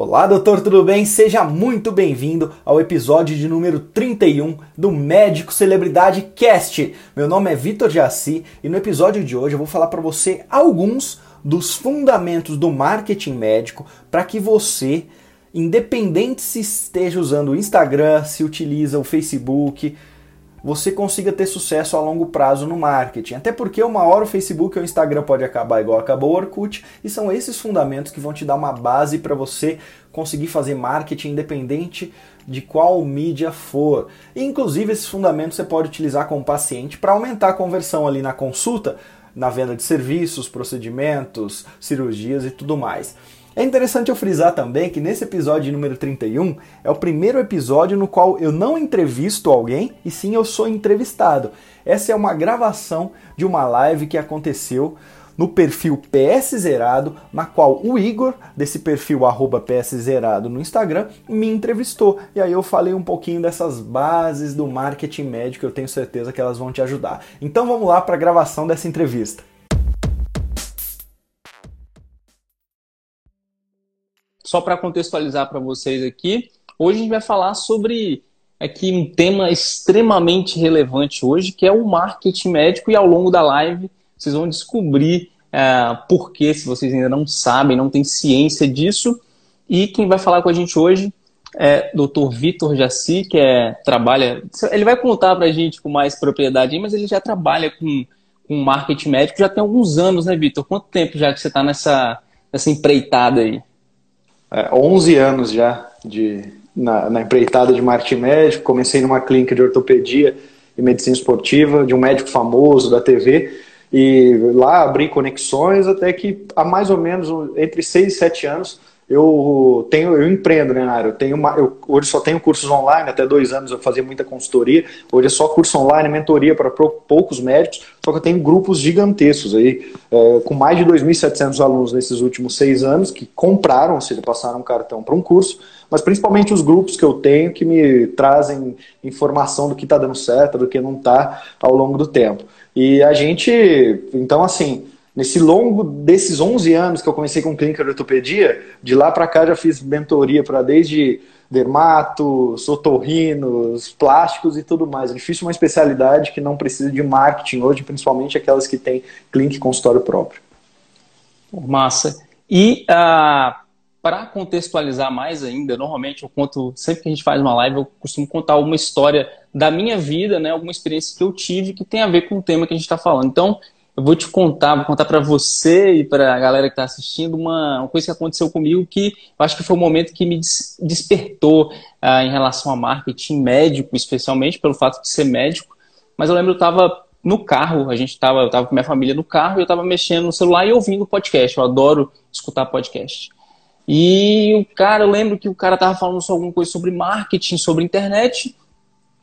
Olá, doutor, tudo bem? Seja muito bem-vindo ao episódio de número 31 do Médico Celebridade Cast. Meu nome é Vitor Jaci e no episódio de hoje eu vou falar para você alguns dos fundamentos do marketing médico para que você, independente se esteja usando o Instagram, se utiliza o Facebook, você consiga ter sucesso a longo prazo no marketing. Até porque uma hora o Facebook ou o Instagram pode acabar igual acabou o Orkut, e são esses fundamentos que vão te dar uma base para você conseguir fazer marketing independente de qual mídia for. E, inclusive, esses fundamentos você pode utilizar com o paciente para aumentar a conversão ali na consulta, na venda de serviços, procedimentos, cirurgias e tudo mais. É interessante eu frisar também que nesse episódio número 31 é o primeiro episódio no qual eu não entrevisto alguém e sim eu sou entrevistado. Essa é uma gravação de uma live que aconteceu no perfil PS Zerado, na qual o Igor, desse perfil PS Zerado no Instagram, me entrevistou. E aí eu falei um pouquinho dessas bases do marketing médico, eu tenho certeza que elas vão te ajudar. Então vamos lá para a gravação dessa entrevista. Só para contextualizar para vocês aqui, hoje a gente vai falar sobre aqui um tema extremamente relevante hoje, que é o marketing médico, e ao longo da live vocês vão descobrir é, por que, se vocês ainda não sabem, não têm ciência disso. E quem vai falar com a gente hoje é Dr. Vitor Jaci, que é, trabalha. Ele vai contar para a gente com mais propriedade, mas ele já trabalha com, com marketing médico já tem alguns anos, né, Vitor? Quanto tempo já que você está nessa, nessa empreitada aí? É, 11 anos já de, na, na, empreitada de marketing médico. Comecei numa clínica de ortopedia e medicina esportiva de um médico famoso da TV. E lá abri conexões até que há mais ou menos entre 6 e 7 anos eu tenho, eu empreendo né, na área. Eu tenho uma, eu, hoje só tenho cursos online, até dois anos eu fazia muita consultoria. Hoje é só curso online, mentoria para poucos médicos, só que eu tenho grupos gigantescos aí, é, com mais de 2.700 alunos nesses últimos seis anos que compraram, ou seja, passaram um cartão para um curso, mas principalmente os grupos que eu tenho que me trazem informação do que está dando certo, do que não está ao longo do tempo. E a gente, então assim, Nesse longo desses 11 anos que eu comecei com clínica de ortopedia, de lá para cá já fiz mentoria para desde dermatos, otorrinos, plásticos e tudo mais. É difícil uma especialidade que não precisa de marketing hoje, principalmente aquelas que têm clínica e consultório próprio. Massa. E uh, para contextualizar mais ainda, normalmente eu conto, sempre que a gente faz uma live, eu costumo contar uma história da minha vida, né, alguma experiência que eu tive que tem a ver com o tema que a gente está falando. Então, eu vou te contar, vou contar para você e para a galera que está assistindo uma, uma, coisa que aconteceu comigo que eu acho que foi o um momento que me des despertou uh, em relação a marketing médico, especialmente pelo fato de ser médico. Mas eu lembro eu estava no carro, a gente estava, eu estava com minha família no carro e eu estava mexendo no celular e ouvindo podcast. Eu adoro escutar podcast. E o cara, eu lembro que o cara estava falando sobre alguma coisa sobre marketing, sobre internet.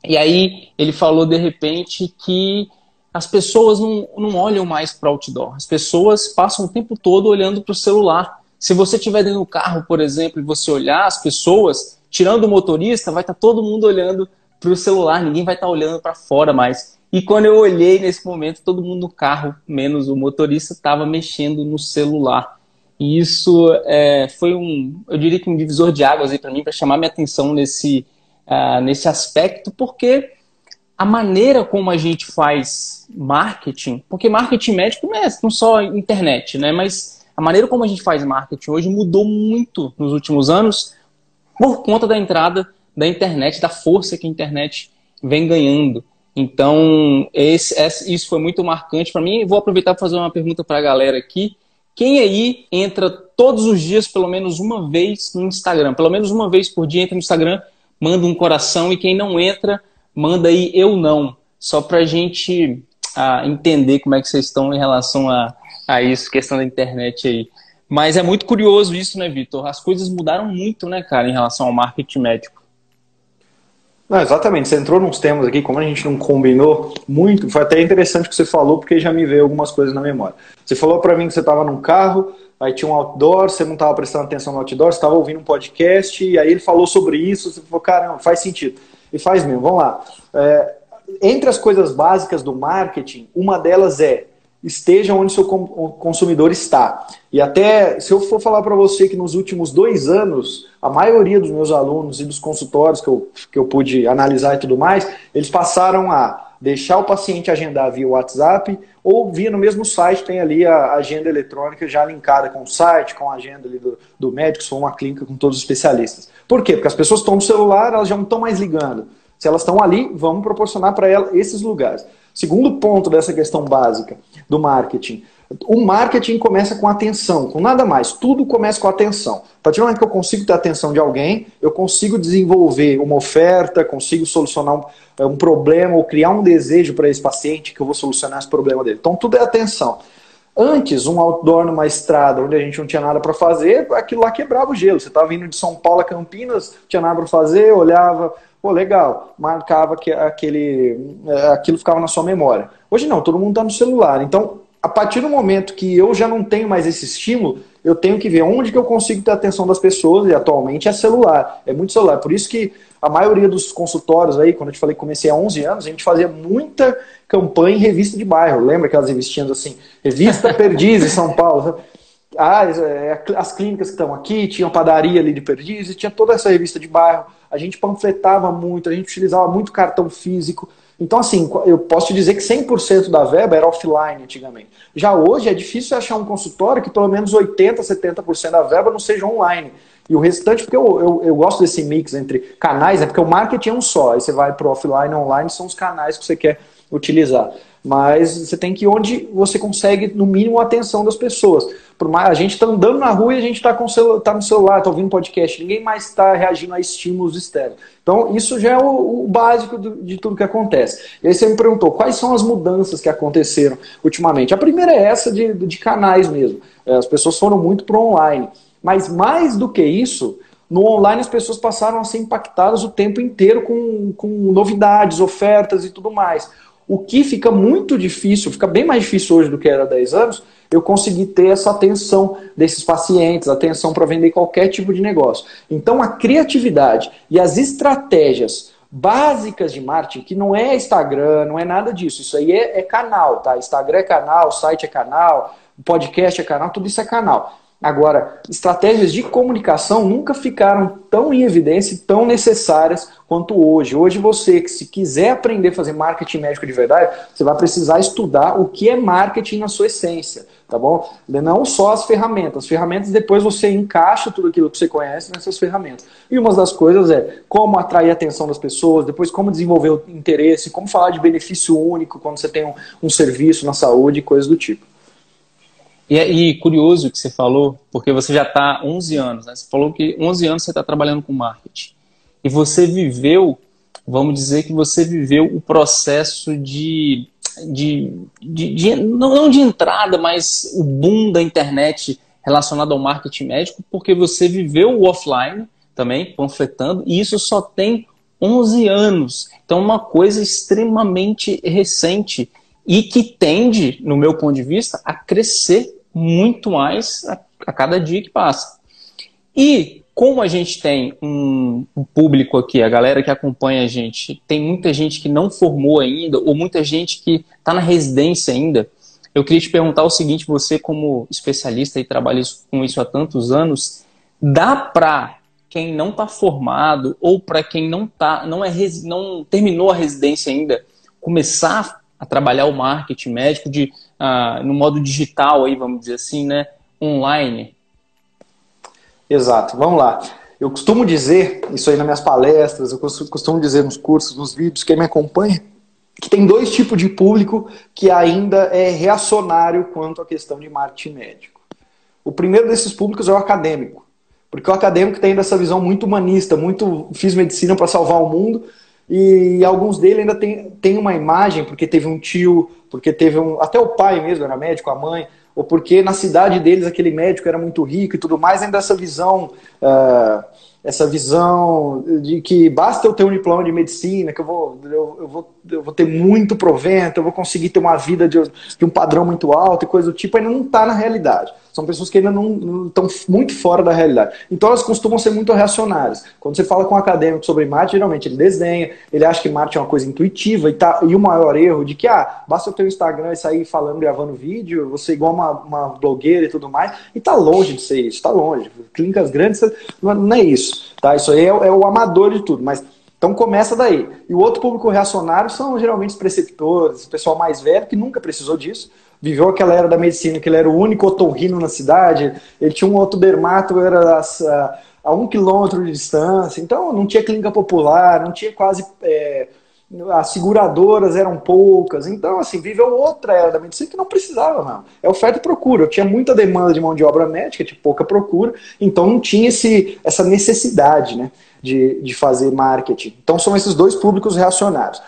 E aí ele falou de repente que as pessoas não, não olham mais para o outdoor. As pessoas passam o tempo todo olhando para o celular. Se você estiver dentro do carro, por exemplo, e você olhar as pessoas, tirando o motorista, vai estar tá todo mundo olhando para o celular, ninguém vai estar tá olhando para fora mais. E quando eu olhei nesse momento, todo mundo no carro, menos o motorista, estava mexendo no celular. E isso é, foi um, eu diria que um divisor de águas aí para mim, para chamar minha atenção nesse, uh, nesse aspecto, porque a maneira como a gente faz marketing, porque marketing médico não é não só internet, né? Mas a maneira como a gente faz marketing hoje mudou muito nos últimos anos por conta da entrada da internet, da força que a internet vem ganhando. Então, esse, esse, isso foi muito marcante para mim. Vou aproveitar para fazer uma pergunta para a galera aqui. Quem aí entra todos os dias, pelo menos uma vez, no Instagram? Pelo menos uma vez por dia entra no Instagram, manda um coração. E quem não entra, manda aí eu não, só para a gente ah, entender como é que vocês estão em relação a, a isso, questão da internet aí. Mas é muito curioso isso, né, Vitor? As coisas mudaram muito, né, cara, em relação ao marketing médico. Não, exatamente, você entrou nos temas aqui, como a gente não combinou muito, foi até interessante o que você falou, porque já me veio algumas coisas na memória. Você falou para mim que você estava num carro, aí tinha um outdoor, você não estava prestando atenção no outdoor, você estava ouvindo um podcast, e aí ele falou sobre isso, você falou, caramba, faz sentido e faz mesmo. Vamos lá. É, entre as coisas básicas do marketing, uma delas é esteja onde seu consumidor está. E até, se eu for falar para você que nos últimos dois anos, a maioria dos meus alunos e dos consultórios que eu, que eu pude analisar e tudo mais, eles passaram a deixar o paciente agendar via WhatsApp ou via no mesmo site, tem ali a agenda eletrônica já linkada com o site, com a agenda do, do médico, se for uma clínica com todos os especialistas. Por quê? Porque as pessoas estão no celular, elas já não estão mais ligando. Se elas estão ali, vamos proporcionar para elas esses lugares. Segundo ponto dessa questão básica do marketing. O marketing começa com atenção, com nada mais. Tudo começa com atenção. A partir do momento que eu consigo ter a atenção de alguém, eu consigo desenvolver uma oferta, consigo solucionar um, é, um problema ou criar um desejo para esse paciente que eu vou solucionar esse problema dele. Então tudo é atenção. Antes, um outdoor numa estrada onde a gente não tinha nada para fazer, aquilo lá quebrava o gelo. Você estava vindo de São Paulo a Campinas, tinha nada para fazer, olhava, Pô, legal, marcava que aquele, é, aquilo ficava na sua memória. Hoje não, todo mundo está no celular. Então, a partir do momento que eu já não tenho mais esse estímulo, eu tenho que ver onde que eu consigo ter a atenção das pessoas, e atualmente é celular, é muito celular. Por isso que a maioria dos consultórios aí, quando eu te falei que comecei há 11 anos, a gente fazia muita campanha em revista de bairro. Lembra aquelas revistinhas assim? Revista Perdiz em São Paulo. Ah, é, as clínicas que estão aqui, tinha padaria ali de Perdiz, tinha toda essa revista de bairro a gente panfletava muito, a gente utilizava muito cartão físico. Então, assim, eu posso te dizer que 100% da verba era offline antigamente. Já hoje é difícil achar um consultório que pelo menos 80%, 70% da verba não seja online. E o restante, porque eu, eu, eu, gosto desse mix entre canais, é porque o marketing é um só. Aí você vai para offline e online, são os canais que você quer utilizar. Mas você tem que ir onde você consegue, no mínimo, a atenção das pessoas. Por mais, a gente está andando na rua e a gente está tá no celular, está ouvindo podcast. Ninguém mais está reagindo a estímulos externos. Então, isso já é o, o básico do, de tudo que acontece. E aí você me perguntou quais são as mudanças que aconteceram ultimamente. A primeira é essa de, de canais mesmo. É, as pessoas foram muito para online. Mas mais do que isso, no online as pessoas passaram a ser impactadas o tempo inteiro com, com novidades, ofertas e tudo mais. O que fica muito difícil, fica bem mais difícil hoje do que era há 10 anos, eu consegui ter essa atenção desses pacientes, atenção para vender qualquer tipo de negócio. Então, a criatividade e as estratégias básicas de marketing, que não é Instagram, não é nada disso, isso aí é, é canal, tá? Instagram é canal, site é canal, podcast é canal, tudo isso é canal. Agora, estratégias de comunicação nunca ficaram tão em evidência e tão necessárias quanto hoje. Hoje você, que se quiser aprender a fazer marketing médico de verdade, você vai precisar estudar o que é marketing na sua essência, tá bom? Não só as ferramentas. As ferramentas depois você encaixa tudo aquilo que você conhece nessas ferramentas. E uma das coisas é como atrair a atenção das pessoas, depois como desenvolver o interesse, como falar de benefício único quando você tem um, um serviço na saúde e coisas do tipo. E, e curioso que você falou, porque você já está 11 anos, né? Você falou que 11 anos você está trabalhando com marketing. E você viveu, vamos dizer que você viveu o processo de, de, de, de não, não de entrada, mas o boom da internet relacionado ao marketing médico, porque você viveu o offline também, panfletando, e isso só tem 11 anos. Então, uma coisa extremamente recente e que tende, no meu ponto de vista, a crescer muito mais a, a cada dia que passa. E como a gente tem um, um, público aqui, a galera que acompanha a gente, tem muita gente que não formou ainda, ou muita gente que está na residência ainda, eu queria te perguntar o seguinte: você, como especialista e trabalha com isso há tantos anos, dá para quem não está formado ou para quem não tá, não é não terminou a residência ainda, começar a trabalhar o marketing médico de, uh, no modo digital, aí, vamos dizer assim, né? online? Exato, vamos lá. Eu costumo dizer, isso aí nas minhas palestras, eu costumo dizer nos cursos, nos vídeos, quem me acompanha, que tem dois tipos de público que ainda é reacionário quanto à questão de marketing médico. O primeiro desses públicos é o acadêmico, porque o acadêmico tem essa visão muito humanista, muito fiz medicina para salvar o mundo, e alguns dele ainda tem, tem uma imagem, porque teve um tio, porque teve um. Até o pai mesmo era médico, a mãe, ou porque na cidade deles aquele médico era muito rico e tudo mais, ainda essa visão uh, essa visão de que basta eu ter um diploma de medicina, que eu vou, eu, eu vou, eu vou ter muito provento, eu vou conseguir ter uma vida de, de um padrão muito alto e coisa do tipo, ainda não está na realidade. São pessoas que ainda não estão muito fora da realidade. Então elas costumam ser muito reacionárias. Quando você fala com um acadêmico sobre Marte, geralmente ele desdenha, ele acha que Marte é uma coisa intuitiva e, tá, e o maior erro de que, ah, basta eu ter um Instagram e sair falando, gravando vídeo, você igual uma, uma blogueira e tudo mais, e tá longe de ser isso, tá longe. Clínicas grandes não é isso, tá? Isso aí é, é o amador de tudo, mas então começa daí. E o outro público reacionário são geralmente os preceptores, o pessoal mais velho que nunca precisou disso, viveu aquela era da medicina, que ele era o único otorrino na cidade, ele tinha um outro dermato, era a, a, um quilômetro de distância, então não tinha clínica popular, não tinha quase. É, as seguradoras eram poucas, então assim, viveu outra era da medicina que não precisava, não. É oferta e procura. Eu tinha muita demanda de mão de obra médica, tinha pouca procura, então não tinha esse, essa necessidade né, de, de fazer marketing. Então são esses dois públicos reacionários.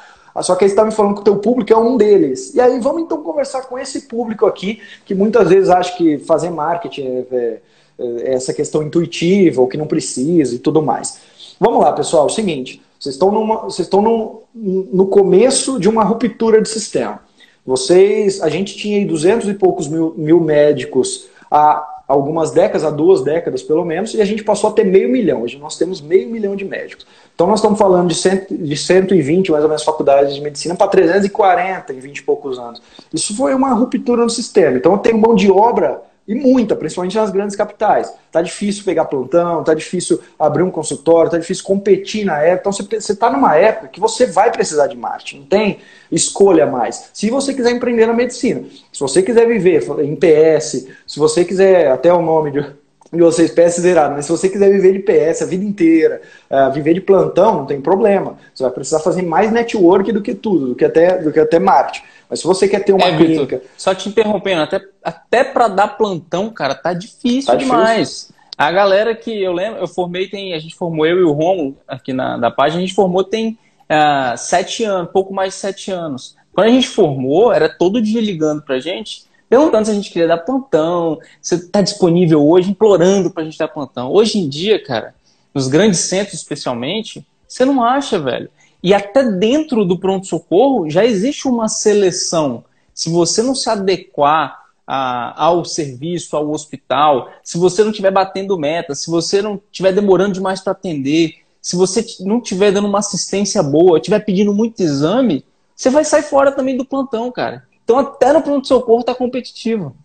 Só que aí você está me falando que o teu público é um deles. E aí vamos então conversar com esse público aqui, que muitas vezes acha que fazer marketing é, é, é essa questão intuitiva, ou que não precisa e tudo mais. Vamos lá, pessoal, é o seguinte, vocês estão, numa, vocês estão no, no começo de uma ruptura de sistema. Vocês, a gente tinha aí 200 e poucos mil, mil médicos há algumas décadas, há duas décadas pelo menos, e a gente passou a ter meio milhão. Hoje nós temos meio milhão de médicos. Então nós estamos falando de, cento, de 120 mais ou menos faculdades de medicina para 340 em 20 e poucos anos. Isso foi uma ruptura no sistema. Então tenho mão de obra e muita, principalmente nas grandes capitais. Tá difícil pegar plantão, tá difícil abrir um consultório, tá difícil competir na época. Então você está numa época que você vai precisar de marketing, não tem escolha mais. Se você quiser empreender na medicina, se você quiser viver em PS, se você quiser até o nome de e vocês PS zerado, mas se você quiser viver de PS a vida inteira, uh, viver de plantão, não tem problema. Você vai precisar fazer mais network do que tudo, do que até, do que até marketing. Mas se você quer ter uma é, clínica. Victor, só te interrompendo, até, até para dar plantão, cara, tá difícil tá demais. Difícil. A galera que eu lembro, eu formei, tem, a gente formou, eu e o Romulo aqui na da página, a gente formou tem uh, sete anos, pouco mais de sete anos. Quando a gente formou, era todo dia ligando pra gente perguntando se a gente queria dar plantão, se está disponível hoje, implorando para a gente dar plantão. Hoje em dia, cara, nos grandes centros especialmente, você não acha, velho. E até dentro do pronto-socorro já existe uma seleção. Se você não se adequar a, ao serviço, ao hospital, se você não estiver batendo meta, se você não estiver demorando demais para atender, se você não estiver dando uma assistência boa, estiver pedindo muito exame, você vai sair fora também do plantão, cara. Então, até no pronto-socorro está competitivo.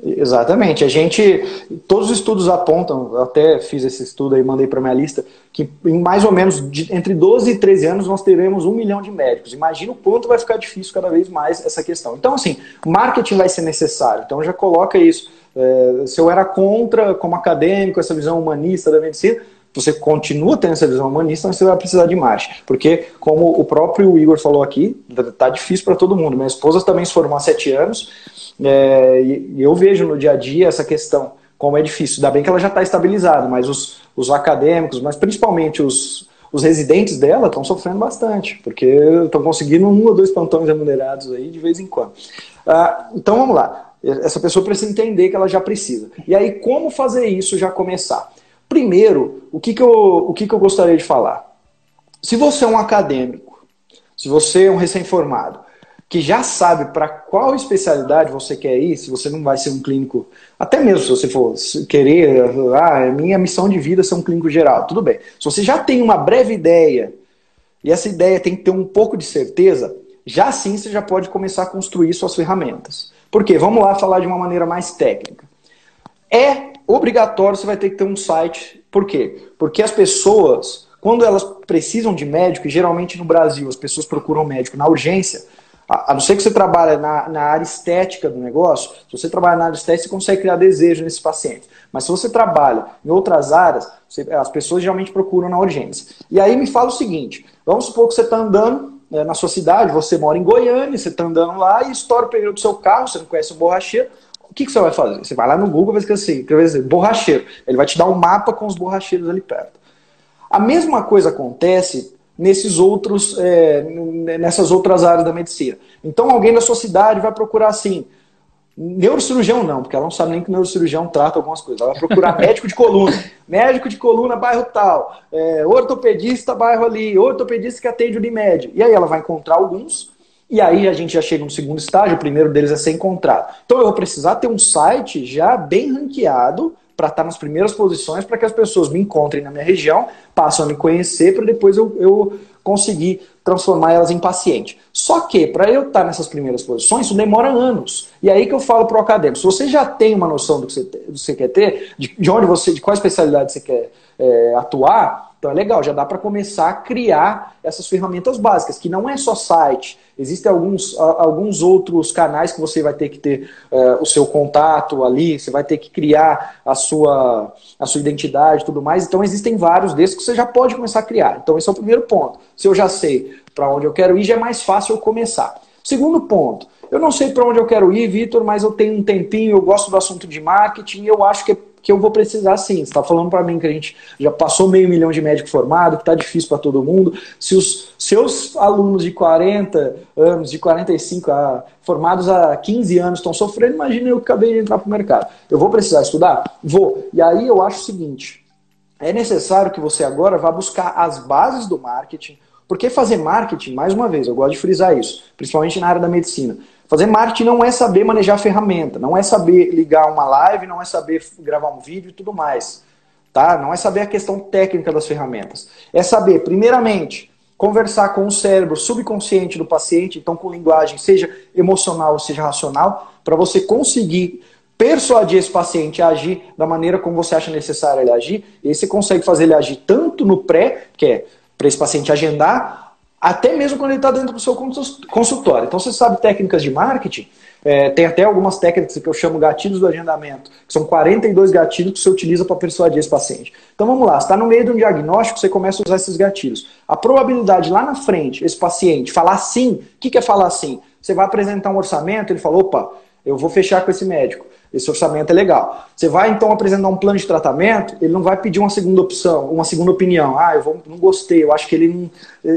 Exatamente. A gente, todos os estudos apontam, até fiz esse estudo aí, mandei para minha lista, que em mais ou menos de, entre 12 e 13 anos nós teremos um milhão de médicos. Imagina o quanto vai ficar difícil cada vez mais essa questão. Então, assim, marketing vai ser necessário. Então, já coloca isso. É, se eu era contra, como acadêmico, essa visão humanista da medicina, você continua tendo essa visão humanista, mas você vai precisar de marketing. Porque, como o próprio Igor falou aqui, tá difícil para todo mundo. Minha esposa também se formou há sete anos, é, e eu vejo no dia a dia essa questão, como é difícil. Ainda bem que ela já está estabilizada, mas os, os acadêmicos, mas principalmente os, os residentes dela estão sofrendo bastante, porque estão conseguindo um ou dois plantões remunerados aí de vez em quando. Ah, então vamos lá. Essa pessoa precisa entender que ela já precisa. E aí, como fazer isso já começar? Primeiro, o que, que, eu, o que, que eu gostaria de falar? Se você é um acadêmico, se você é um recém-formado, que já sabe para qual especialidade você quer ir, se você não vai ser um clínico, até mesmo se você for querer, ah, é minha missão de vida ser um clínico geral, tudo bem. Se você já tem uma breve ideia, e essa ideia tem que ter um pouco de certeza, já sim você já pode começar a construir suas ferramentas. Por quê? Vamos lá falar de uma maneira mais técnica. É obrigatório você vai ter que ter um site. Por quê? Porque as pessoas, quando elas precisam de médico, e geralmente no Brasil as pessoas procuram médico na urgência, a, não ser que você trabalhe na, na, área estética do negócio, se você trabalha na área estética, você consegue criar desejo nesses pacientes. Mas se você trabalha em outras áreas, você, as pessoas geralmente procuram na urgência. E aí me fala o seguinte: vamos supor que você está andando é, na sua cidade, você mora em Goiânia, você está andando lá e estoura o pneu do seu carro, você não conhece o borracheiro, que, que você vai fazer? Você vai lá no Google e vai escrever assim, assim, borracheiro. Ele vai te dar um mapa com os borracheiros ali perto. A mesma coisa acontece nesses outros, é, nessas outras áreas da medicina. Então alguém da sua cidade vai procurar assim, Neurocirurgião não, porque ela não sabe nem que neurocirurgião trata algumas coisas. Ela vai procurar médico de coluna. Médico de coluna, bairro tal. É, ortopedista, bairro ali. Ortopedista que atende o Unimed. E aí ela vai encontrar alguns. E aí a gente já chega no segundo estágio. O primeiro deles é ser encontrado. Então eu vou precisar ter um site já bem ranqueado para estar tá nas primeiras posições para que as pessoas me encontrem na minha região, passem a me conhecer para depois eu, eu conseguir transformar elas em paciente. Só que, para eu estar nessas primeiras posições, isso demora anos. E aí que eu falo para o acadêmico, se você já tem uma noção do que você, do que você quer ter, de, de, onde você, de qual especialidade você quer é, atuar, então é legal, já dá para começar a criar essas ferramentas básicas, que não é só site, existem alguns, alguns outros canais que você vai ter que ter é, o seu contato ali, você vai ter que criar a sua, a sua identidade e tudo mais. Então existem vários desses que você já pode começar a criar. Então esse é o primeiro ponto. Se eu já sei para onde eu quero ir, já é mais fácil eu começar. Segundo ponto, eu não sei para onde eu quero ir, Vitor, mas eu tenho um tempinho, eu gosto do assunto de marketing eu acho que, que eu vou precisar sim. Você está falando para mim que a gente já passou meio milhão de médico formado, que está difícil para todo mundo. Se os seus alunos de 40 anos, de 45 a, formados há 15 anos estão sofrendo, imagina eu que acabei de entrar para o mercado. Eu vou precisar estudar? Vou. E aí eu acho o seguinte: é necessário que você agora vá buscar as bases do marketing, porque fazer marketing, mais uma vez, eu gosto de frisar isso, principalmente na área da medicina. Fazer marketing não é saber manejar ferramenta, não é saber ligar uma live, não é saber gravar um vídeo e tudo mais. Tá? Não é saber a questão técnica das ferramentas. É saber, primeiramente, conversar com o cérebro subconsciente do paciente, então com linguagem, seja emocional ou seja racional, para você conseguir persuadir esse paciente a agir da maneira como você acha necessário ele agir. E aí você consegue fazer ele agir tanto no pré, que é para esse paciente agendar, até mesmo quando ele está dentro do seu consultório. Então, você sabe técnicas de marketing, é, tem até algumas técnicas que eu chamo gatilhos do agendamento, que são 42 gatilhos que você utiliza para persuadir esse paciente. Então vamos lá, está no meio de um diagnóstico, você começa a usar esses gatilhos. A probabilidade lá na frente, esse paciente falar sim, o que, que é falar sim? Você vai apresentar um orçamento, ele fala, opa, eu vou fechar com esse médico. Esse orçamento é legal. Você vai então apresentar um plano de tratamento, ele não vai pedir uma segunda opção, uma segunda opinião. Ah, eu vou, não gostei, eu acho que ele não,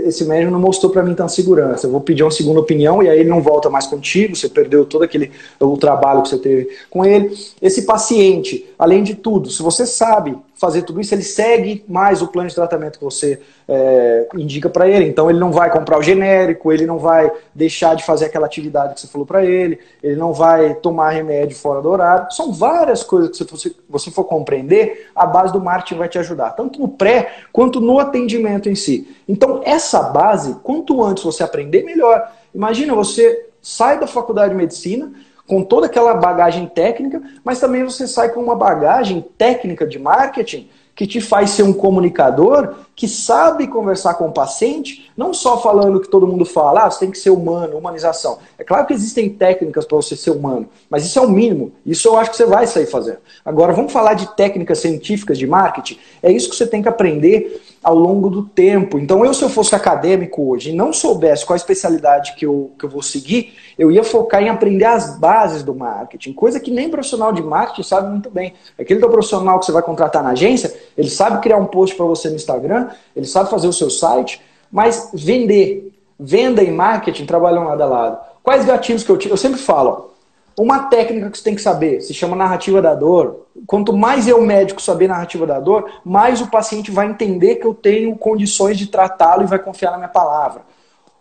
esse médico não mostrou para mim tanta segurança. Eu vou pedir uma segunda opinião e aí ele não volta mais contigo, você perdeu todo aquele o trabalho que você teve com ele. Esse paciente, além de tudo, se você sabe fazer tudo isso, ele segue mais o plano de tratamento que você é, indica para ele. Então ele não vai comprar o genérico, ele não vai deixar de fazer aquela atividade que você falou para ele, ele não vai tomar remédio fora do horário. São várias coisas que se você, você for compreender, a base do marketing vai te ajudar, tanto no pré quanto no atendimento em si. Então essa base, quanto antes você aprender, melhor. Imagina, você sai da faculdade de medicina, com toda aquela bagagem técnica, mas também você sai com uma bagagem técnica de marketing que te faz ser um comunicador que sabe conversar com o paciente, não só falando que todo mundo fala, ah, você tem que ser humano, humanização. É claro que existem técnicas para você ser humano, mas isso é o mínimo. Isso eu acho que você vai sair fazendo. Agora, vamos falar de técnicas científicas de marketing? É isso que você tem que aprender ao longo do tempo. Então, eu, se eu fosse acadêmico hoje e não soubesse qual a especialidade que eu, que eu vou seguir, eu ia focar em aprender as bases do marketing, coisa que nem profissional de marketing sabe muito bem. Aquele teu profissional que você vai contratar na agência, ele sabe criar um post para você no Instagram, ele sabe fazer o seu site, mas vender, venda e marketing trabalham lado a lado. Quais gatilhos que eu tiro? Eu sempre falo, ó, uma técnica que você tem que saber se chama narrativa da dor. Quanto mais eu, médico, saber narrativa da dor, mais o paciente vai entender que eu tenho condições de tratá-lo e vai confiar na minha palavra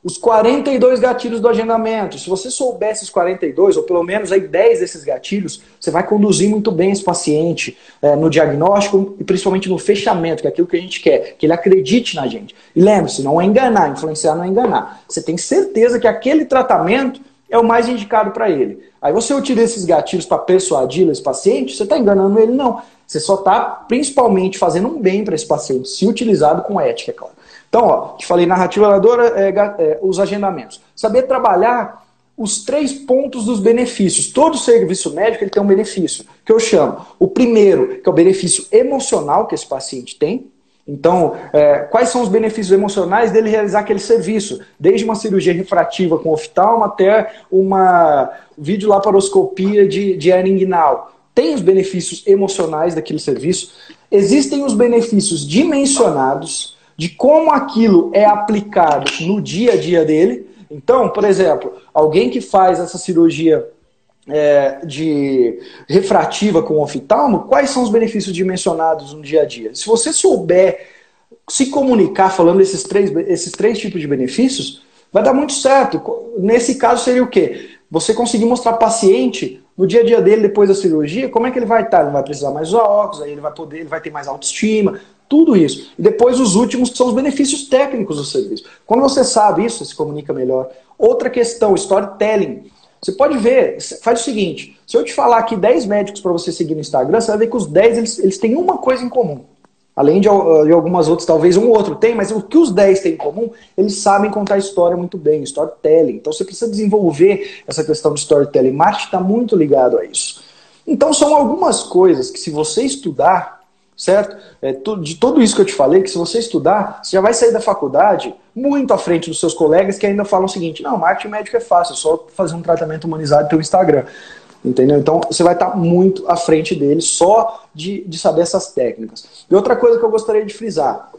os 42 gatilhos do agendamento. Se você souber esses 42, ou pelo menos aí 10 desses gatilhos, você vai conduzir muito bem esse paciente é, no diagnóstico e principalmente no fechamento, que é aquilo que a gente quer, que ele acredite na gente. E lembre-se, não é enganar, influenciar não é enganar. Você tem certeza que aquele tratamento é o mais indicado para ele. Aí você utiliza esses gatilhos para persuadir esse paciente, você está enganando ele? Não. Você só está principalmente fazendo um bem para esse paciente, se utilizado com ética, é claro. Então, ó, te falei, narrativa oradora, é, é, os agendamentos. Saber trabalhar os três pontos dos benefícios. Todo serviço médico ele tem um benefício, que eu chamo. O primeiro, que é o benefício emocional que esse paciente tem. Então, é, quais são os benefícios emocionais dele realizar aquele serviço? Desde uma cirurgia refrativa com oftalmo até uma videolaparoscopia de, de hernia inguinal. Tem os benefícios emocionais daquele serviço. Existem os benefícios dimensionados, de como aquilo é aplicado no dia a dia dele. Então, por exemplo, alguém que faz essa cirurgia é, de refrativa com oftalmo, quais são os benefícios dimensionados no dia a dia? Se você souber se comunicar falando esses três, esses três tipos de benefícios, vai dar muito certo. Nesse caso seria o quê? Você conseguir mostrar paciente no dia a dia dele depois da cirurgia, como é que ele vai estar? Ele vai precisar mais usar óculos, aí ele vai poder, ele vai ter mais autoestima, tudo isso. E depois os últimos, que são os benefícios técnicos do serviço. Quando você sabe isso, você se comunica melhor. Outra questão, storytelling. Você pode ver, faz o seguinte: se eu te falar aqui 10 médicos para você seguir no Instagram, você vai ver que os 10 eles, eles têm uma coisa em comum. Além de, de, algumas outras, talvez um outro tem, mas o que os 10 têm em comum, eles sabem contar história muito bem, storytelling. Então você precisa desenvolver essa questão de storytelling. Marketing está muito ligado a isso. Então são algumas coisas que se você estudar, certo? É, de tudo isso que eu te falei, que se você estudar, você já vai sair da faculdade muito à frente dos seus colegas que ainda falam o seguinte: não, marketing médico é fácil, é só fazer um tratamento humanizado pelo Instagram. Entendeu? Então você vai estar muito à frente deles só de, de saber essas técnicas. E outra coisa que eu gostaria de frisar: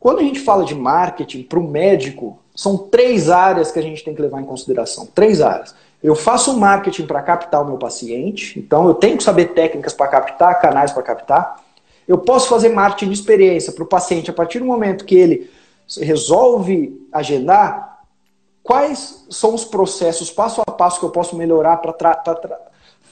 quando a gente fala de marketing para o médico, são três áreas que a gente tem que levar em consideração. Três áreas. Eu faço marketing para captar o meu paciente, então eu tenho que saber técnicas para captar, canais para captar. Eu posso fazer marketing de experiência para o paciente a partir do momento que ele resolve agendar. Quais são os processos passo a passo que eu posso melhorar para tra tra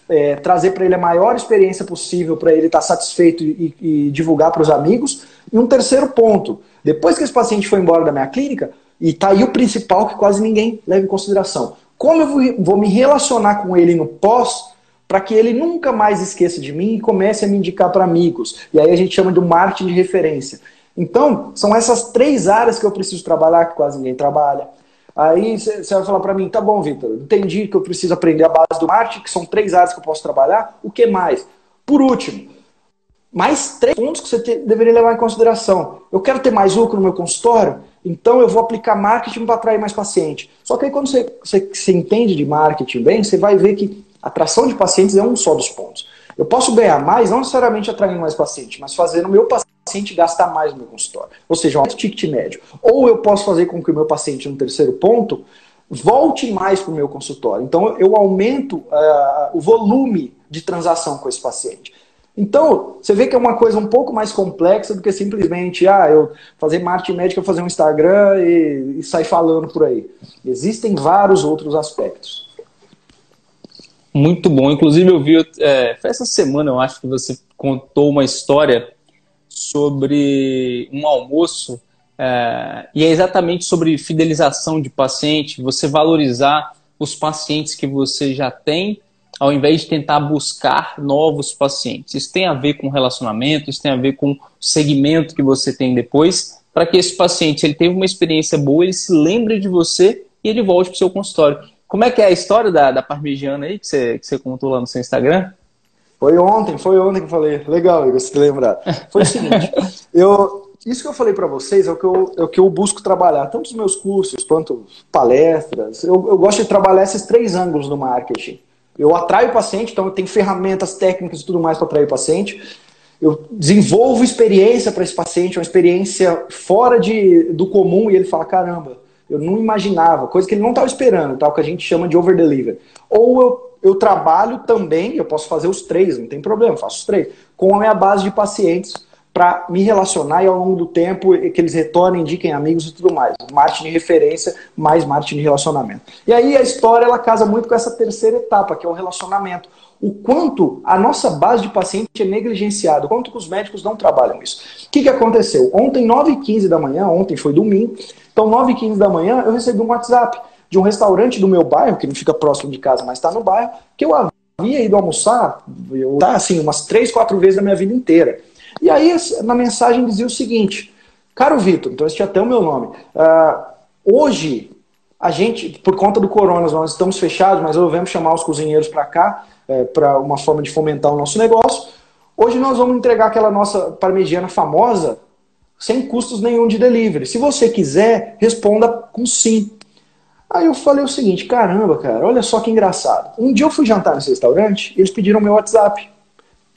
é, trazer para ele a maior experiência possível, para ele estar tá satisfeito e, e divulgar para os amigos? E um terceiro ponto: depois que esse paciente foi embora da minha clínica, e está aí o principal que quase ninguém leva em consideração. Como eu vou, vou me relacionar com ele no pós para que ele nunca mais esqueça de mim e comece a me indicar para amigos. E aí a gente chama de marketing de referência. Então, são essas três áreas que eu preciso trabalhar, que quase ninguém trabalha. Aí você vai falar para mim, tá bom, Vitor, entendi que eu preciso aprender a base do marketing, que são três áreas que eu posso trabalhar. O que mais? Por último, mais três pontos que você te, deveria levar em consideração. Eu quero ter mais lucro no meu consultório, então eu vou aplicar marketing para atrair mais paciente. Só que aí quando você, você, você entende de marketing bem, você vai ver que Atração de pacientes é um só dos pontos. Eu posso ganhar mais, não necessariamente atraindo mais paciente, mas fazendo o meu paciente gastar mais no meu consultório. Ou seja, um ticket médio. Ou eu posso fazer com que o meu paciente, no terceiro ponto, volte mais para o meu consultório. Então, eu aumento uh, o volume de transação com esse paciente. Então, você vê que é uma coisa um pouco mais complexa do que simplesmente, ah, eu fazer marketing médico, fazer um Instagram e, e sair falando por aí. Existem vários outros aspectos. Muito bom. Inclusive, eu vi, é, foi essa semana, eu acho que você contou uma história sobre um almoço, é, e é exatamente sobre fidelização de paciente, você valorizar os pacientes que você já tem, ao invés de tentar buscar novos pacientes. Isso tem a ver com relacionamento, isso tem a ver com o segmento que você tem depois, para que esse paciente ele teve uma experiência boa, ele se lembre de você e ele volte para o seu consultório. Como é que é a história da, da parmegiana aí que você, que você contou lá no seu Instagram? Foi ontem, foi ontem que eu falei. Legal, Igor, se lembrar. Foi o seguinte, eu, isso que eu falei para vocês é o, que eu, é o que eu busco trabalhar, tanto os meus cursos quanto palestras. Eu, eu gosto de trabalhar esses três ângulos do marketing. Eu atraio o paciente, então eu tenho ferramentas técnicas e tudo mais para atrair o paciente. Eu desenvolvo experiência para esse paciente, uma experiência fora de, do comum, e ele fala: caramba, eu não imaginava, coisa que ele não estava esperando, o que a gente chama de over-deliver. Ou eu, eu trabalho também, eu posso fazer os três, não tem problema, faço os três, com a minha base de pacientes para me relacionar e ao longo do tempo que eles retornem, indiquem amigos e tudo mais. Marketing de referência mais marketing de relacionamento. E aí a história ela casa muito com essa terceira etapa, que é o relacionamento. O quanto a nossa base de paciente é negligenciada, o quanto os médicos não trabalham isso. O que, que aconteceu? Ontem, 9h15 da manhã, ontem foi domingo, então, 9 e 15 da manhã, eu recebi um WhatsApp de um restaurante do meu bairro, que não fica próximo de casa, mas está no bairro, que eu havia ido almoçar, eu tá assim, umas três, quatro vezes na minha vida inteira. E aí, na mensagem dizia o seguinte, caro Vitor, então esse tinha até o meu nome, uh, hoje, a gente, por conta do corona, nós estamos fechados, mas resolvemos chamar os cozinheiros para cá, é, para uma forma de fomentar o nosso negócio. Hoje nós vamos entregar aquela nossa parmegiana famosa sem custos nenhum de delivery. Se você quiser, responda com sim. Aí eu falei o seguinte, caramba, cara, olha só que engraçado. Um dia eu fui jantar nesse restaurante eles pediram meu WhatsApp.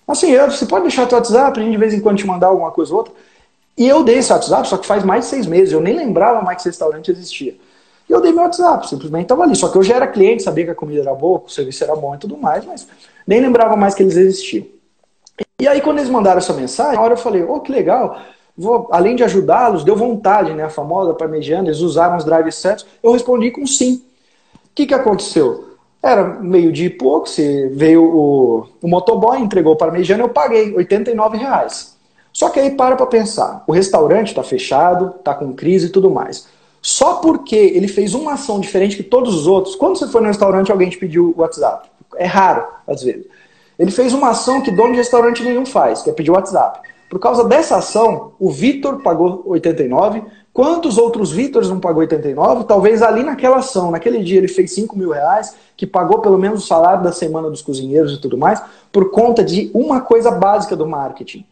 Assim, eu, você pode deixar teu WhatsApp, a gente de vez em quando te mandar alguma coisa ou outra. E eu dei esse WhatsApp, só que faz mais de seis meses, eu nem lembrava mais que esse restaurante existia. E eu dei meu WhatsApp, simplesmente estava ali. Só que eu já era cliente, sabia que a comida era boa, o serviço era bom e tudo mais, mas nem lembrava mais que eles existiam. E aí, quando eles mandaram essa mensagem, na hora eu falei, oh, que legal, vou, além de ajudá-los, deu vontade, né? A famosa parmegiana, eles usaram os drives certos, eu respondi com sim. O que, que aconteceu? Era meio dia e pouco, se veio o, o motoboy, entregou o parmegiana, eu paguei 89 reais. Só que aí para para pensar, o restaurante está fechado, está com crise e tudo mais. Só porque ele fez uma ação diferente que todos os outros, quando você foi no restaurante alguém te pediu o WhatsApp. É raro, às vezes. Ele fez uma ação que dono de restaurante nenhum faz, que é pedir o WhatsApp. Por causa dessa ação, o Vitor pagou 89. Quantos outros Vitors não pagou 89? Talvez ali naquela ação, naquele dia ele fez 5 mil reais, que pagou pelo menos o salário da semana dos cozinheiros e tudo mais, por conta de uma coisa básica do marketing.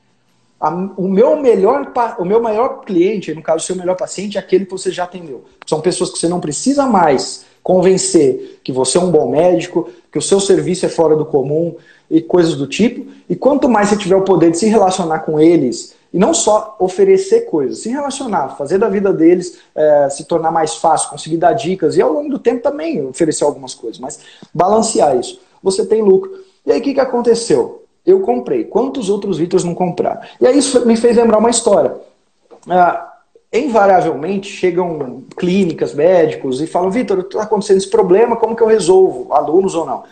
A, o, meu melhor, o meu maior cliente, no caso o seu melhor paciente, é aquele que você já atendeu. São pessoas que você não precisa mais convencer que você é um bom médico, que o seu serviço é fora do comum e coisas do tipo. E quanto mais você tiver o poder de se relacionar com eles, e não só oferecer coisas, se relacionar, fazer da vida deles é, se tornar mais fácil, conseguir dar dicas e ao longo do tempo também oferecer algumas coisas, mas balancear isso. Você tem lucro. E aí o que, que aconteceu? Eu comprei. Quantos outros Vitors não compraram? E aí isso me fez lembrar uma história. Ah, invariavelmente chegam clínicas, médicos e falam: Vitor, está acontecendo esse problema, como que eu resolvo? Alunos ou não?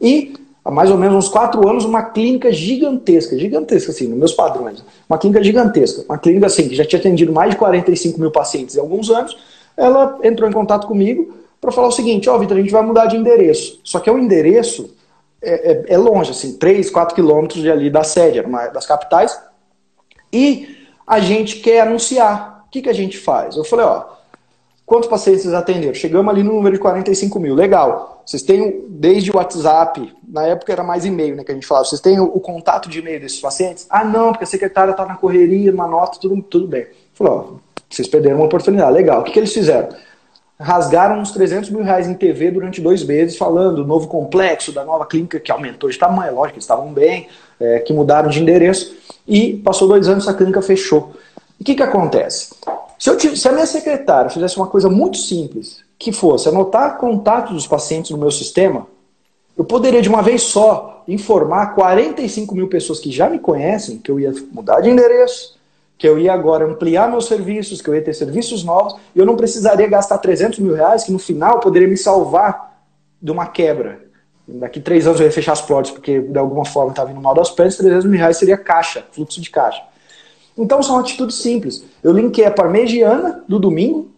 E há mais ou menos uns quatro anos, uma clínica gigantesca, gigantesca assim, nos meus padrões. Uma clínica gigantesca, uma clínica assim, que já tinha atendido mais de 45 mil pacientes em alguns anos, ela entrou em contato comigo para falar o seguinte: Ó, oh, Vitor, a gente vai mudar de endereço. Só que é o endereço é, é, é, longe, assim, 3, 4 quilômetros de ali da sede, uma das capitais, e a gente quer anunciar. O que, que a gente faz? Eu falei, ó, quantos pacientes vocês atenderam? Chegamos ali no número de 45 mil, legal. Vocês têm desde o WhatsApp, na época era mais e-mail, né, que a gente falava, vocês têm o, o contato de e-mail desses pacientes? Ah, não, porque a secretária está na correria, uma nota, tudo, tudo bem. Falei, ó, vocês perderam uma oportunidade, legal. O que, que eles fizeram? rasgaram uns 300 mil reais em TV durante dois meses, falando do novo complexo, da nova clínica que aumentou de tamanho, lógico, eles estavam bem, é, que mudaram de endereço, e passou dois anos, a clínica fechou. E o que, que acontece? Se, eu, se a minha secretária fizesse uma coisa muito simples, que fosse anotar contatos dos pacientes no meu sistema, eu poderia de uma vez só informar 45 mil pessoas que já me conhecem que eu ia mudar de endereço, que eu ia agora ampliar meus serviços, que eu ia ter serviços novos, e eu não precisaria gastar 300 mil reais, que no final poderia me salvar de uma quebra. Daqui três anos eu ia fechar as portas, porque de alguma forma estava vindo mal das pernas, 300 mil reais seria caixa, fluxo de caixa. Então são atitudes simples. Eu linkei a parmegiana do domingo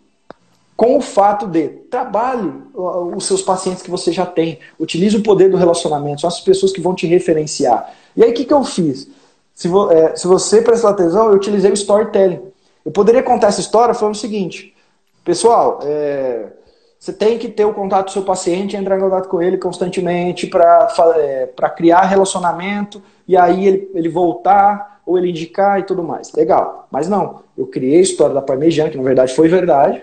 com o fato de trabalhe os seus pacientes que você já tem, utilize o poder do relacionamento, são as pessoas que vão te referenciar. E aí o que, que eu fiz? Se, vo, é, se você prestar atenção, eu utilizei o storytelling. Eu poderia contar essa história falando o seguinte: pessoal, é, você tem que ter o contato do seu paciente, entrar em contato com ele constantemente para é, criar relacionamento e aí ele, ele voltar ou ele indicar e tudo mais. Legal. Mas não, eu criei a história da Parmegiana, que na verdade foi verdade.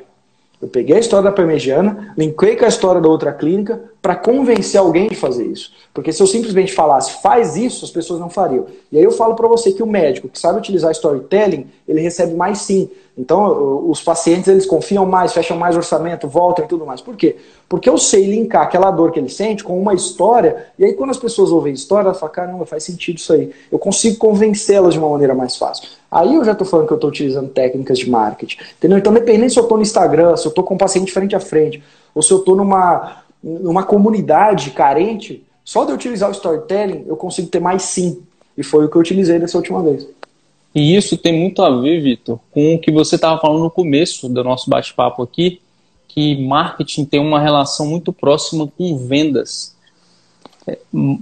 Eu peguei a história da Parmegiana, linkei com a história da outra clínica para convencer alguém de fazer isso. Porque se eu simplesmente falasse, faz isso, as pessoas não fariam. E aí eu falo para você que o médico que sabe utilizar storytelling, ele recebe mais sim. Então, os pacientes eles confiam mais, fecham mais orçamento, voltam e tudo mais. Por quê? Porque eu sei linkar aquela dor que ele sente com uma história, e aí quando as pessoas ouvem história, elas falam, caramba, faz sentido isso aí. Eu consigo convencê-las de uma maneira mais fácil. Aí eu já estou falando que eu estou utilizando técnicas de marketing. Entendeu? Então, dependendo se eu estou no Instagram, se eu estou com um paciente frente a frente, ou se eu estou numa, numa comunidade carente, só de eu utilizar o storytelling, eu consigo ter mais sim. E foi o que eu utilizei dessa última vez. E isso tem muito a ver, Vitor, com o que você estava falando no começo do nosso bate-papo aqui, que marketing tem uma relação muito próxima com vendas. É,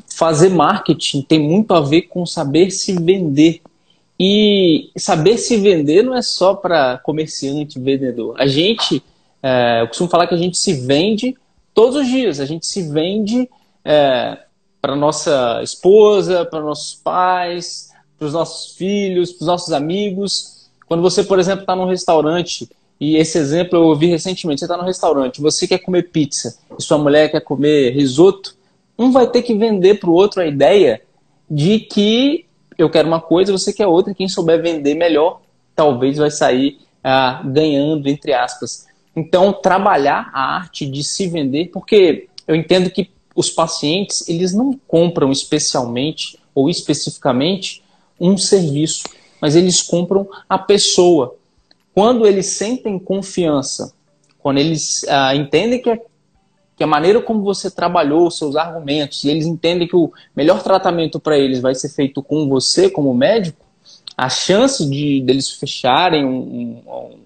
fazer marketing tem muito a ver com saber se vender. E saber se vender não é só para comerciante, vendedor. A gente, é, eu costumo falar que a gente se vende todos os dias. A gente se vende é, para nossa esposa, para nossos pais, para os nossos filhos, para os nossos amigos. Quando você, por exemplo, está num restaurante, e esse exemplo eu ouvi recentemente, você está num restaurante, você quer comer pizza e sua mulher quer comer risoto, um vai ter que vender para o outro a ideia de que eu quero uma coisa, você quer outra, e quem souber vender melhor, talvez vai sair ah, ganhando, entre aspas. Então, trabalhar a arte de se vender, porque eu entendo que os pacientes, eles não compram especialmente ou especificamente um serviço, mas eles compram a pessoa. Quando eles sentem confiança, quando eles ah, entendem que, que a maneira como você trabalhou seus argumentos, e eles entendem que o melhor tratamento para eles vai ser feito com você como médico, a chance de deles fecharem um, um,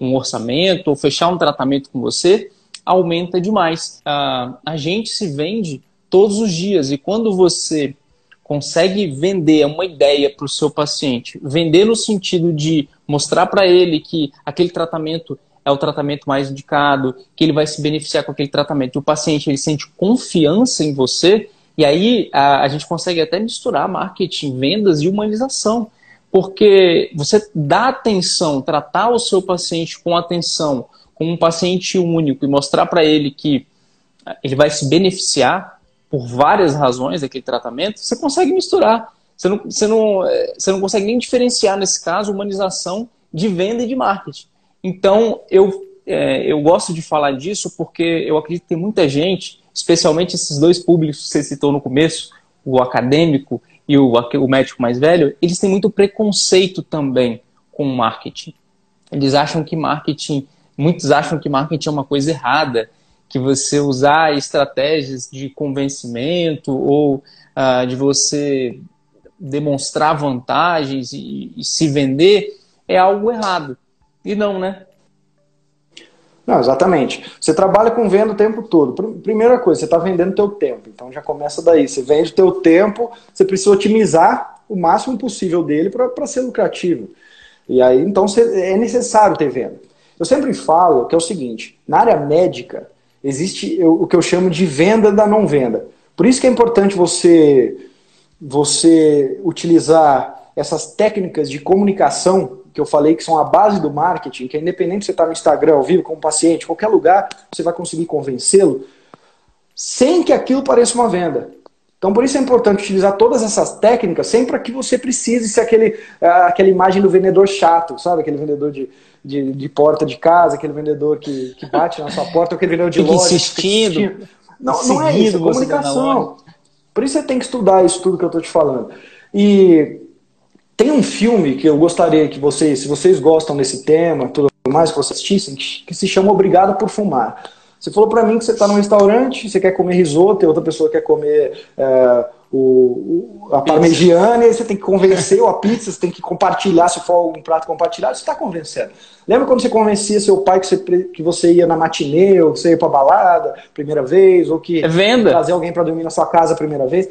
um orçamento ou fechar um tratamento com você aumenta demais. Ah, a gente se vende todos os dias e quando você consegue vender uma ideia para o seu paciente, vender no sentido de mostrar para ele que aquele tratamento é o tratamento mais indicado, que ele vai se beneficiar com aquele tratamento, o paciente ele sente confiança em você, e aí a, a gente consegue até misturar marketing, vendas e humanização, porque você dá atenção, tratar o seu paciente com atenção, como um paciente único e mostrar para ele que ele vai se beneficiar, por várias razões daquele tratamento, você consegue misturar. Você não, você, não, é, você não consegue nem diferenciar, nesse caso, humanização de venda e de marketing. Então, eu, é, eu gosto de falar disso porque eu acredito que tem muita gente, especialmente esses dois públicos que você citou no começo, o acadêmico e o, o médico mais velho, eles têm muito preconceito também com o marketing. Eles acham que marketing, muitos acham que marketing é uma coisa errada, que você usar estratégias de convencimento ou uh, de você demonstrar vantagens e, e, se vender é algo errado. E não, né? Não, exatamente. Você trabalha com venda o tempo todo. Primeira coisa, você está vendendo teu tempo. Então já começa daí. Você vende teu tempo, você precisa otimizar o máximo possível dele para ser lucrativo. E aí, então, é necessário ter venda. Eu sempre falo que é o seguinte: na área médica, existe o que eu chamo de venda da não venda. Por isso que é importante você, você utilizar essas técnicas de comunicação que eu falei que são a base do marketing, que é independente se você está no Instagram ao vivo, como paciente, qualquer lugar, você vai conseguir convencê-lo, sem que aquilo pareça uma venda. Então, por isso é importante utilizar todas essas técnicas sempre que você precise ser aquele, aquela imagem do vendedor chato, sabe? Aquele vendedor de, de, de, porta de casa, aquele vendedor que, que bate na sua porta, aquele vendedor de fica loja. Insistindo, insistindo. Não, não é isso, é comunicação. Por isso você tem que estudar isso tudo que eu estou te falando. E tem um filme que eu gostaria que vocês, se vocês gostam desse tema, tudo mais, que vocês assistissem, que se chama Obrigado por Fumar. Você falou para mim que você está num restaurante, você quer comer risoto, e outra pessoa quer comer é, o, o, a parmegiana, e você tem que convencer, ou a pizza, você tem que compartilhar, se for um prato compartilhado, você está convencendo. Lembra quando você convencia seu pai que você, que você ia na matinê, ou você ia para balada primeira vez, ou que é venda. trazer alguém para dormir na sua casa a primeira vez?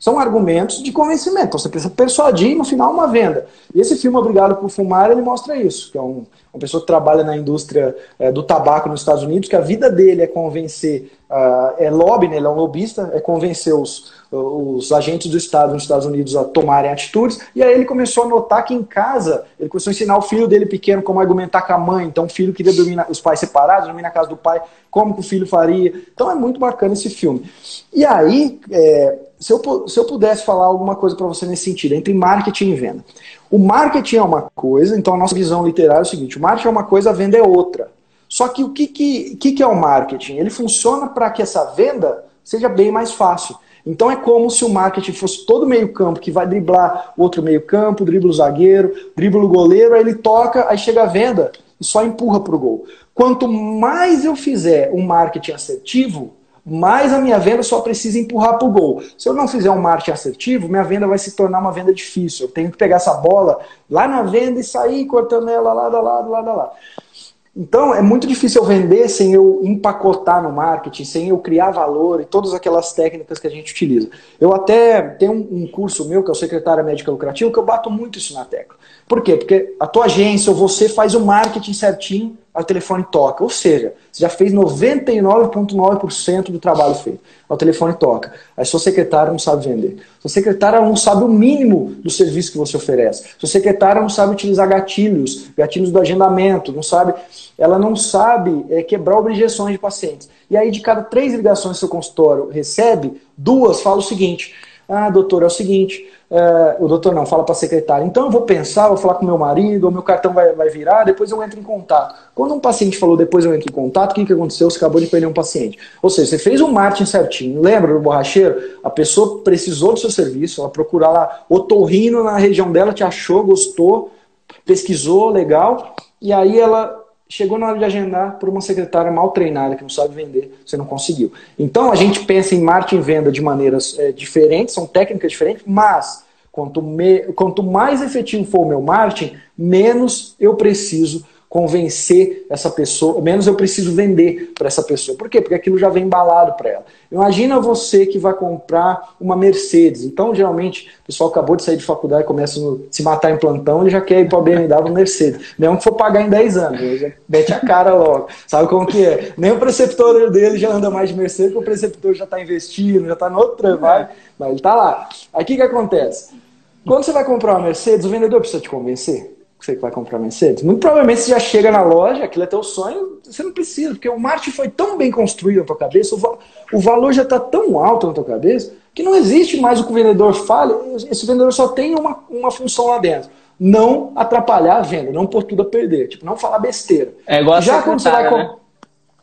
São argumentos de convencimento. Então você precisa persuadir no final uma venda. E esse filme Obrigado por Fumar, ele mostra isso, que é um, uma pessoa que trabalha na indústria é, do tabaco nos Estados Unidos, que a vida dele é convencer, uh, é lobby, né, ele é um lobista, é convencer os, os agentes do Estado nos Estados Unidos a tomarem atitudes, e aí ele começou a notar que em casa, ele começou a ensinar o filho dele pequeno como argumentar com a mãe, então o filho queria dormir, na, os pais separados, dormir na casa do pai, como que o filho faria. Então é muito bacana esse filme. E aí, é, se eu, se eu pudesse falar alguma coisa para você nesse sentido, entre marketing e venda. O marketing é uma coisa, então a nossa visão literária é o seguinte: o marketing é uma coisa, a venda é outra. Só que o que, que, que, que é o marketing? Ele funciona para que essa venda seja bem mais fácil. Então é como se o marketing fosse todo meio campo que vai driblar o outro meio campo, dribla o zagueiro, dribla o goleiro, aí ele toca, aí chega a venda e só empurra para o gol. Quanto mais eu fizer um marketing assertivo, mais a minha venda só precisa empurrar para o gol. Se eu não fizer um marketing assertivo, minha venda vai se tornar uma venda difícil. Eu tenho que pegar essa bola lá na venda e sair cortando ela lá, da lá, lá, da lá. Então é muito difícil eu vender sem eu empacotar no marketing, sem eu criar valor e todas aquelas técnicas que a gente utiliza. Eu até tenho um curso meu, que é o Secretária Médica Lucrativa, que eu bato muito isso na tecla. Por quê? Porque a tua agência ou você faz o marketing certinho, o telefone toca. Ou seja, você já fez 99,9% do trabalho feito. O telefone toca. Aí sua secretária não sabe vender. Sua secretária não sabe o mínimo do serviço que você oferece. Sua secretária não sabe utilizar gatilhos, gatilhos do agendamento, não sabe, ela não sabe é, quebrar objeções de pacientes. E aí, de cada três ligações que seu consultório recebe, duas falam o seguinte: Ah, doutor, é o seguinte, é, o doutor não, fala para a secretária, então eu vou pensar, vou falar com meu marido, o meu cartão vai, vai virar, depois eu entro em contato. Quando um paciente falou depois eu entro em contato, o que, que aconteceu? Você acabou de perder um paciente. Ou seja, você fez um marketing certinho, lembra do borracheiro? A pessoa precisou do seu serviço, ela procurou lá otorrino na região dela, te achou, gostou, pesquisou, legal, e aí ela chegou na hora de agendar por uma secretária mal treinada que não sabe vender, você não conseguiu. Então a gente pensa em marketing e venda de maneiras é, diferentes, são técnicas diferentes, mas quanto, me, quanto mais efetivo for o meu marketing, menos eu preciso convencer essa pessoa, menos eu preciso vender para essa pessoa. Por quê? Porque aquilo já vem embalado para ela. Imagina você que vai comprar uma Mercedes. Então, geralmente, o pessoal acabou de sair de faculdade, começa a se matar em plantão, ele já quer ir para a BMW Mercedes. Mesmo que for pagar em 10 anos, ele já mete a cara logo. Sabe como que é? Nem o preceptor dele já anda mais de Mercedes, porque o preceptor já está investindo, já está no outro trabalho, mas ele está lá. Aí o que, que acontece? Quando você vai comprar uma Mercedes, o vendedor precisa te convencer você vai comprar Mercedes? Muito provavelmente você já chega na loja, aquilo é teu sonho, você não precisa, porque o marketing foi tão bem construído na tua cabeça, o, va o valor já está tão alto na tua cabeça, que não existe mais o que o vendedor fale, esse vendedor só tem uma, uma função lá dentro. Não atrapalhar a venda, não pôr tudo a perder, tipo, não falar besteira. É igual a já quando você vai né?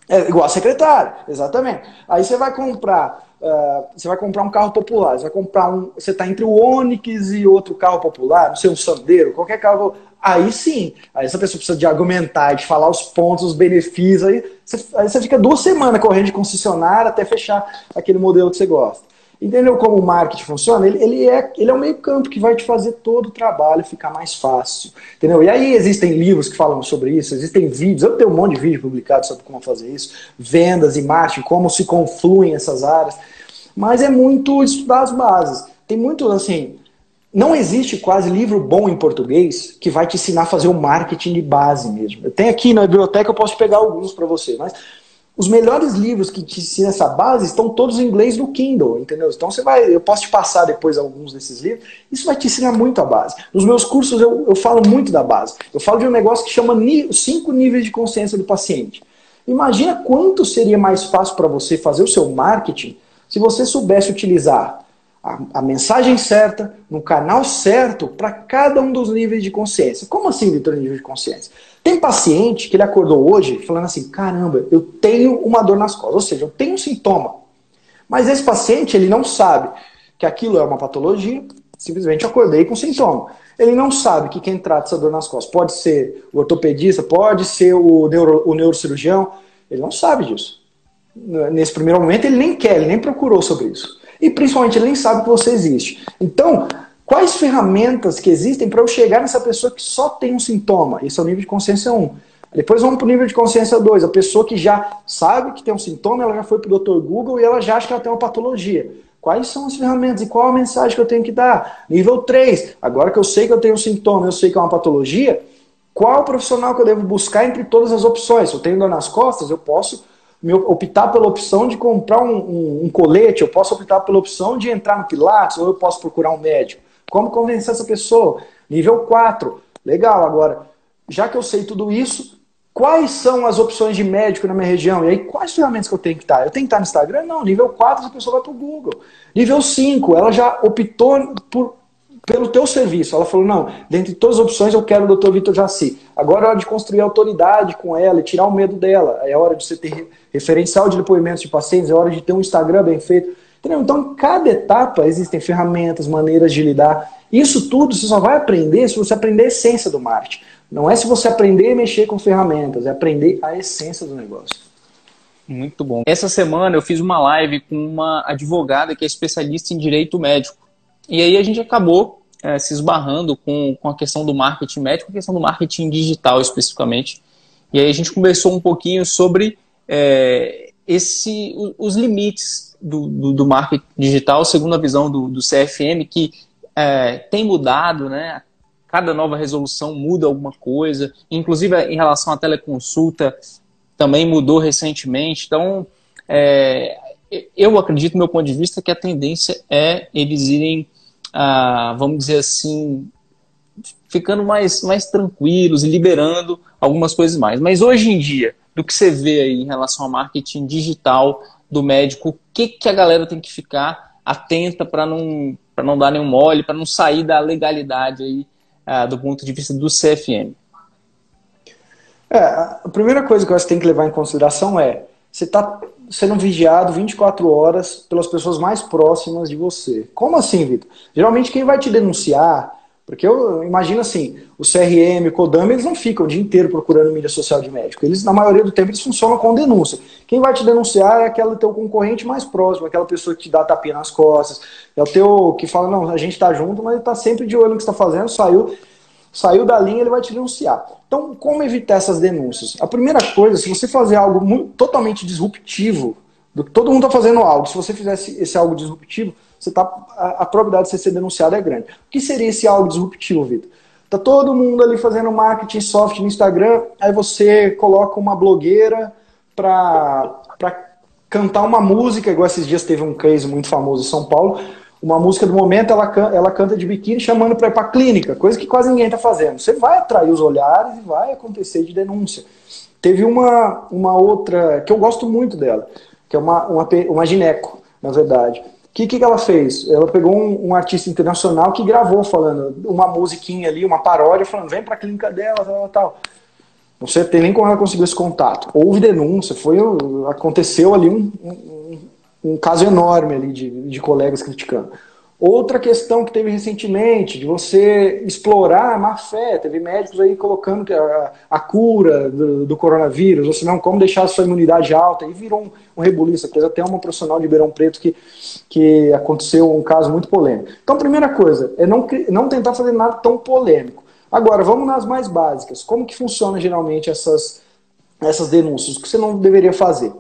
É igual a secretária, exatamente. Aí você vai comprar Uh, você vai comprar um carro popular, você vai comprar um. Você está entre o Onix e outro carro popular, não sei, um Sandero, qualquer carro. Aí sim, aí essa pessoa precisa de argumentar, de falar os pontos, os benefícios, aí você, aí você fica duas semanas correndo de concessionária até fechar aquele modelo que você gosta. Entendeu como o marketing funciona? Ele, ele, é, ele é o meio campo que vai te fazer todo o trabalho ficar mais fácil. Entendeu? E aí existem livros que falam sobre isso, existem vídeos, eu tenho um monte de vídeo publicado sobre como fazer isso, vendas e marketing, como se confluem essas áreas. Mas é muito estudar as bases. Tem muito, assim, não existe quase livro bom em português que vai te ensinar a fazer o marketing de base mesmo. Eu tenho aqui na biblioteca, eu posso pegar alguns para você, mas os melhores livros que te ensinam essa base estão todos em inglês no Kindle, entendeu? Então você vai, eu posso te passar depois alguns desses livros. Isso vai te ensinar muito a base. Nos meus cursos eu, eu falo muito da base. Eu falo de um negócio que chama cinco níveis de consciência do paciente. Imagina quanto seria mais fácil para você fazer o seu marketing se você soubesse utilizar a, a mensagem certa, no canal certo, para cada um dos níveis de consciência. Como assim, Vitor, nível de consciência? Tem paciente que ele acordou hoje falando assim: caramba, eu tenho uma dor nas costas, ou seja, eu tenho um sintoma. Mas esse paciente, ele não sabe que aquilo é uma patologia, simplesmente acordei com sintoma. Ele não sabe que quem trata essa dor nas costas pode ser o ortopedista, pode ser o, neuro, o neurocirurgião, ele não sabe disso. Nesse primeiro momento, ele nem quer, ele nem procurou sobre isso. E principalmente, ele nem sabe que você existe. Então, Quais ferramentas que existem para eu chegar nessa pessoa que só tem um sintoma? Esse é o nível de consciência 1. Depois vamos para o nível de consciência 2. A pessoa que já sabe que tem um sintoma, ela já foi para o Dr. Google e ela já acha que ela tem uma patologia. Quais são as ferramentas e qual a mensagem que eu tenho que dar? Nível 3. Agora que eu sei que eu tenho um sintoma, eu sei que é uma patologia, qual profissional que eu devo buscar entre todas as opções? Se eu tenho dor nas costas, eu posso optar pela opção de comprar um, um, um colete, eu posso optar pela opção de entrar no Pilates, ou eu posso procurar um médico. Como convencer essa pessoa? Nível 4. Legal, agora, já que eu sei tudo isso, quais são as opções de médico na minha região? E aí, quais ferramentas que eu tenho que estar? Eu tenho que estar no Instagram? Não. Nível 4, essa pessoa vai para o Google. Nível 5, ela já optou por, pelo teu serviço. Ela falou, não, dentre todas as opções eu quero o Dr. Vitor Jaci. Agora é hora de construir autoridade com ela e tirar o medo dela. É hora de você ter referencial de depoimentos de pacientes, é hora de ter um Instagram bem feito. Entendeu? Então, cada etapa existem ferramentas, maneiras de lidar. Isso tudo você só vai aprender se você aprender a essência do marketing. Não é se você aprender a mexer com ferramentas, é aprender a essência do negócio. Muito bom. Essa semana eu fiz uma live com uma advogada que é especialista em direito médico. E aí a gente acabou é, se esbarrando com, com a questão do marketing médico, a questão do marketing digital especificamente. E aí a gente conversou um pouquinho sobre é, esse, os limites do, do, do marketing digital, segundo a visão do, do CFM, que é, tem mudado, né? Cada nova resolução muda alguma coisa, inclusive em relação à teleconsulta também mudou recentemente. Então, é, eu acredito, do meu ponto de vista, que a tendência é eles irem, ah, vamos dizer assim, ficando mais, mais tranquilos e liberando algumas coisas mais. Mas hoje em dia, do que você vê aí em relação ao marketing digital do médico, o que, que a galera tem que ficar atenta para não, não dar nenhum mole, para não sair da legalidade aí, uh, do ponto de vista do CFM? É, a primeira coisa que você tem que levar em consideração é você está sendo vigiado 24 horas pelas pessoas mais próximas de você. Como assim, Vitor? Geralmente quem vai te denunciar porque eu imagino assim, o CRM, o Codam, eles não ficam o dia inteiro procurando mídia social de médico. Eles, na maioria do tempo, eles funcionam com denúncia. Quem vai te denunciar é aquele teu concorrente mais próximo, aquela pessoa que te dá tapinha nas costas, é o teu que fala, não, a gente está junto, mas ele está sempre de olho no que está fazendo, saiu, saiu da linha, ele vai te denunciar. Então, como evitar essas denúncias? A primeira coisa, se você fazer algo muito, totalmente disruptivo, do, todo mundo está fazendo algo, se você fizesse esse algo disruptivo, você tá, a, a, probabilidade de você ser denunciado é grande. O que seria esse algo disruptivo, Vitor? Tá todo mundo ali fazendo marketing soft no Instagram, aí você coloca uma blogueira para cantar uma música, igual esses dias teve um case muito famoso em São Paulo, uma música do momento, ela, ela canta de biquíni chamando para ir para clínica, coisa que quase ninguém está fazendo. Você vai atrair os olhares e vai acontecer de denúncia. Teve uma, uma outra, que eu gosto muito dela, que é uma, uma, uma gineco, na verdade que, que ela fez? Ela pegou um, um, artista internacional que gravou falando uma musiquinha ali, uma paródia, falando vem para a clínica dela, tal, tal. Não sei nem como ela conseguiu esse contato. Houve denúncia, foi, aconteceu ali um, um, um caso enorme ali de, de colegas criticando. Outra questão que teve recentemente, de você explorar a má fé, teve médicos aí colocando a, a cura do, do, coronavírus, ou se não, como deixar a sua imunidade alta, e virou um, um rebuliço. Coisa até uma profissional de Ribeirão Preto que, que aconteceu um caso muito polêmico. Então, primeira coisa, é não, não tentar fazer nada tão polêmico. Agora, vamos nas mais básicas. Como que funciona geralmente essas, essas denúncias? O que você não deveria fazer?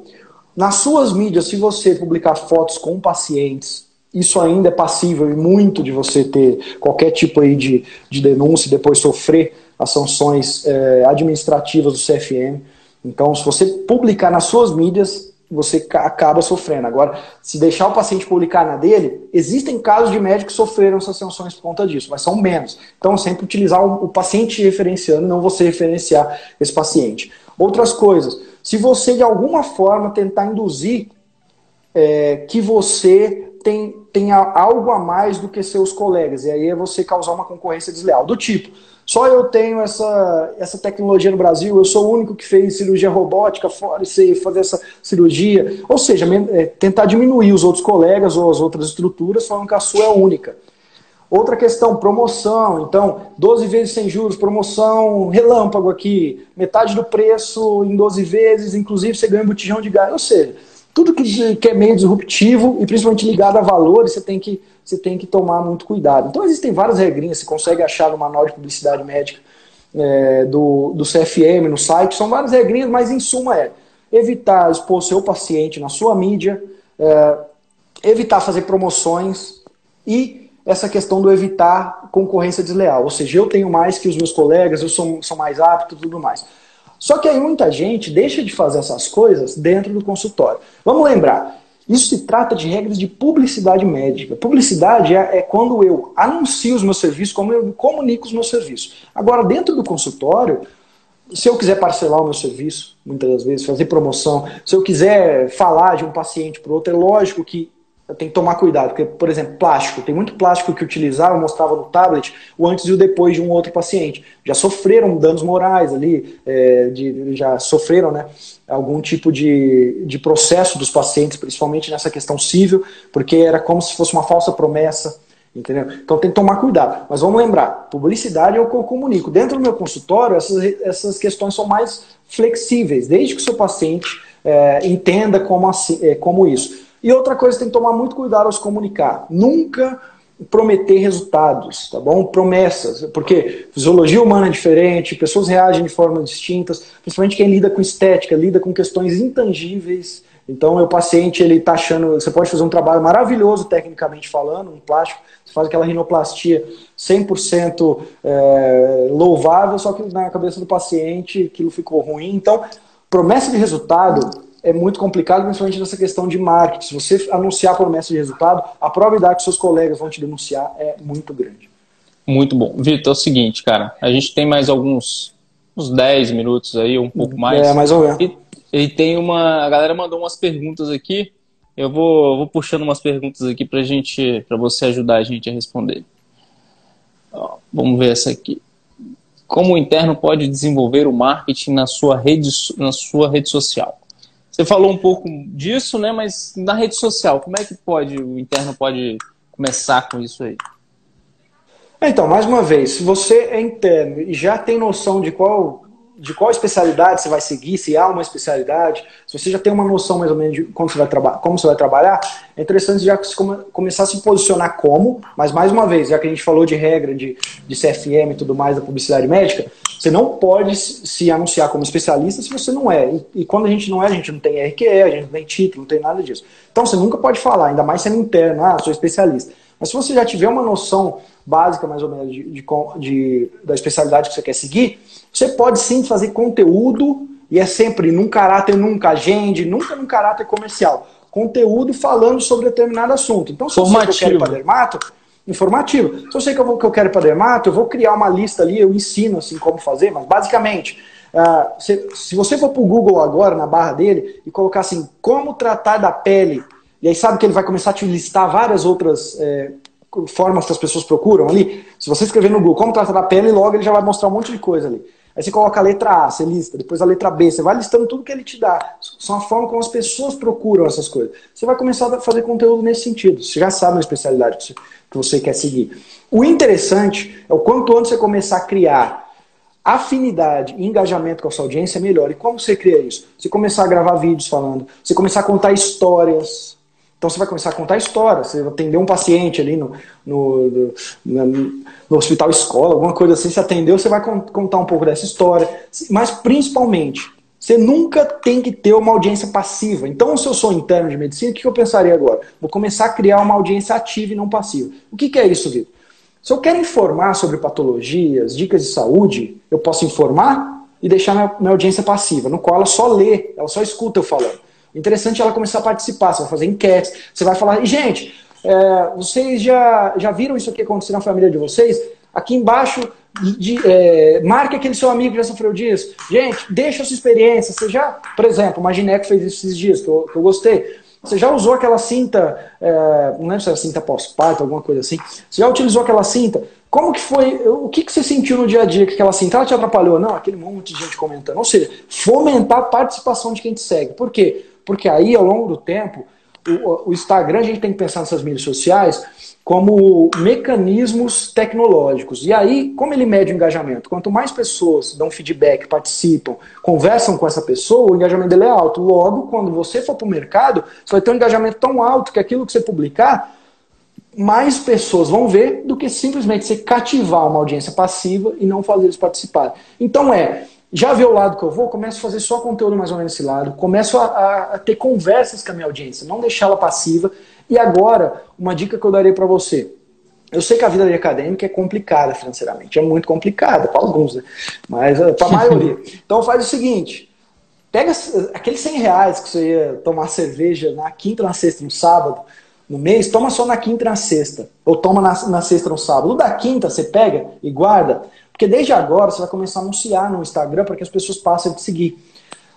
Nas suas mídias, se você publicar fotos com pacientes, isso ainda é passível e muito de você ter qualquer tipo aí de, de denúncia e depois sofrer as sanções é, administrativas do CFM. Então, se você publicar nas suas mídias, você acaba sofrendo. Agora, se deixar o paciente publicar na dele, existem casos de médicos que sofreram essas sanções por conta disso, mas são menos. Então, sempre utilizar o paciente referenciando, não você referenciar esse paciente. Outras coisas, se você de alguma forma tentar induzir é, que você tem, tem algo a mais do que seus colegas. E aí é você causar uma concorrência desleal. Do tipo, só eu tenho essa, essa tecnologia no Brasil, eu sou o único que fez cirurgia robótica fora e sei fazer essa cirurgia. Ou seja, é, tentar diminuir os outros colegas ou as outras estruturas, falando que a sua é única. Outra questão, promoção. Então, 12 vezes sem juros, promoção relâmpago aqui, metade do preço em 12 vezes, inclusive você ganha um botijão de gás. Ou seja, tudo que, que é meio disruptivo e principalmente ligado a valores, você tem que, você tem que tomar muito cuidado. Então existem várias regrinhas, você consegue achar no manual de publicidade médica é, do, do CFM no site, são várias regrinhas, mas em suma é evitar expor seu paciente na sua mídia, é, evitar fazer promoções e essa questão do evitar concorrência desleal, ou seja, eu tenho mais que os meus colegas, eu sou, sou mais apto e tudo mais. Só que aí muita gente deixa de fazer essas coisas dentro do consultório. Vamos lembrar, isso se trata de regras de publicidade médica. Publicidade é, é, quando eu anuncio os meus serviços, como eu comunico os meus serviços. Agora, dentro do consultório, se eu quiser parcelar o meu serviço, muitas das vezes, fazer promoção, se eu quiser falar de um paciente para outro, é lógico que tem que tomar cuidado, porque, por exemplo, plástico, tem muito plástico que utilizava, mostrava no tablet, o antes e o depois de um outro paciente. Já sofreram danos morais ali, é, de, já sofreram né, algum tipo de, de processo dos pacientes, principalmente nessa questão civil, porque era como se fosse uma falsa promessa. Entendeu? Então tem que tomar cuidado. Mas vamos lembrar, publicidade é eu comunico. Dentro do meu consultório, essas, essas questões são mais flexíveis, desde que o seu paciente é, entenda como, assim, como isso. E outra coisa, tem que tomar muito cuidado ao se comunicar. Nunca prometer resultados, tá bom? Promessas, porque fisiologia humana é diferente, pessoas reagem de formas distintas, principalmente quem lida com estética, lida com questões intangíveis. Então, o paciente, ele tá achando, você pode fazer um trabalho maravilhoso tecnicamente falando, um plástico, você faz aquela rinoplastia 100% é, louvável, só que na cabeça do paciente aquilo ficou ruim. Então, promessa de resultado é muito complicado, principalmente nessa questão de marketing. Se você anunciar promessa de resultado, a probabilidade que seus colegas vão te denunciar é muito grande. Muito bom. Vitor, é o seguinte, cara, a gente tem mais alguns uns 10 minutos aí, um pouco mais. É, mais ou menos. E, e tem uma. A galera mandou umas perguntas aqui. Eu vou, vou puxando umas perguntas aqui para gente, para você ajudar a gente a responder. Ó, vamos ver essa aqui. Como o interno pode desenvolver o marketing na sua rede, na sua rede social? Você falou um pouco disso, né? Mas na rede social, como é que pode o interno pode começar com isso aí? Então, mais uma vez, se você é interno e já tem noção de qual de qual especialidade você vai seguir, se há uma especialidade, se você já tem uma noção mais ou menos de como você vai, como você vai trabalhar, é interessante já começar a se posicionar como, mas mais uma vez, já que a gente falou de regra de, de CFM e tudo mais da publicidade médica, você não pode se anunciar como especialista se você não é. E, e, quando a gente não é, a gente não tem RQE, a gente não tem título, não tem nada disso. Então você nunca pode falar, ainda mais sendo interno, ah, sou especialista. Mas se você já tiver uma noção básica, mais ou menos, de, de, de da especialidade que você quer seguir, você pode sim fazer conteúdo, e é sempre num caráter, nunca agende, nunca num caráter comercial. Conteúdo falando sobre determinado assunto. Então, se Formativo. você quer ir para dermato, informativo. Se eu sei que eu, vou, que eu quero ir para dermato, eu vou criar uma lista ali, eu ensino assim como fazer, mas basicamente, uh, se, se você for para o Google agora, na barra dele, e colocar assim, como tratar da pele, e aí sabe que ele vai começar a te listar várias outras é, formas que as pessoas procuram ali. Se você escrever no Google como tratar da pele, logo ele já vai mostrar um monte de coisa ali. Aí você coloca a letra A, você lista, depois a letra B, você vai listando tudo que ele te dá. São a forma como as pessoas procuram essas coisas. Você vai começar a fazer conteúdo nesse sentido. Você já sabe a especialidade que você quer seguir. O interessante é o quanto antes você começar a criar afinidade e engajamento com a sua audiência, melhor. E como você cria isso? Você começar a gravar vídeos falando, você começar a contar histórias, então você vai começar a contar história, você vai atender um paciente ali no, no, no, no hospital escola, alguma coisa assim, você atendeu, você vai contar um pouco dessa história. Mas principalmente, você nunca tem que ter uma audiência passiva. Então, se eu sou interno de medicina, o que eu pensaria agora? Vou começar a criar uma audiência ativa e não passiva. O que, que é isso, Vitor? Se eu quero informar sobre patologias, dicas de saúde, eu posso informar e deixar minha, minha audiência passiva, no qual ela só lê, ela só escuta eu falando. Interessante ela começar a participar, você vai fazer enquetes, você vai falar, gente, é, vocês já, já viram isso aqui acontecer na família de vocês? Aqui embaixo, de, é, marque aquele seu amigo que já sofreu disso. Gente, deixa a sua experiência. Você já, por exemplo, o que fez isso esses dias, que eu, que eu gostei. Você já usou aquela cinta, é, não lembro se era cinta pós-parto, alguma coisa assim. Você já utilizou aquela cinta? Como que foi, o que, que você sentiu no dia a dia que aquela cinta ela te atrapalhou? Não, aquele monte de gente comentando. Ou seja, fomentar a participação de quem te segue. Por quê? Porque aí, ao longo do tempo, o, o Instagram, a gente tem que pensar nessas mídias sociais como mecanismos tecnológicos. E aí, como ele mede o engajamento? Quanto mais pessoas dão feedback, participam, conversam com essa pessoa, o engajamento dele é alto. Logo, quando você for para o mercado, você vai ter um engajamento tão alto que aquilo que você publicar, mais pessoas vão ver do que simplesmente você cativar uma audiência passiva e não fazer eles participarem. Então é, já vê o lado que eu vou, começo a fazer só conteúdo mais ou menos nesse lado, começo a, a, a ter conversas com a minha audiência, não deixá-la passiva. E agora, uma dica que eu daria para você. Eu sei que a vida acadêmica é complicada financeiramente, é muito complicada para alguns, né? mas eh, para a maioria. Então faz o seguinte: pega aqueles 100 reais que você ia tomar cerveja na quinta, na sexta, no sábado, no mês, toma só na quinta e na sexta. Ou toma na, na sexta no sábado. O da quinta você pega e guarda porque desde agora você vai começar a anunciar no Instagram para que as pessoas passem a te seguir.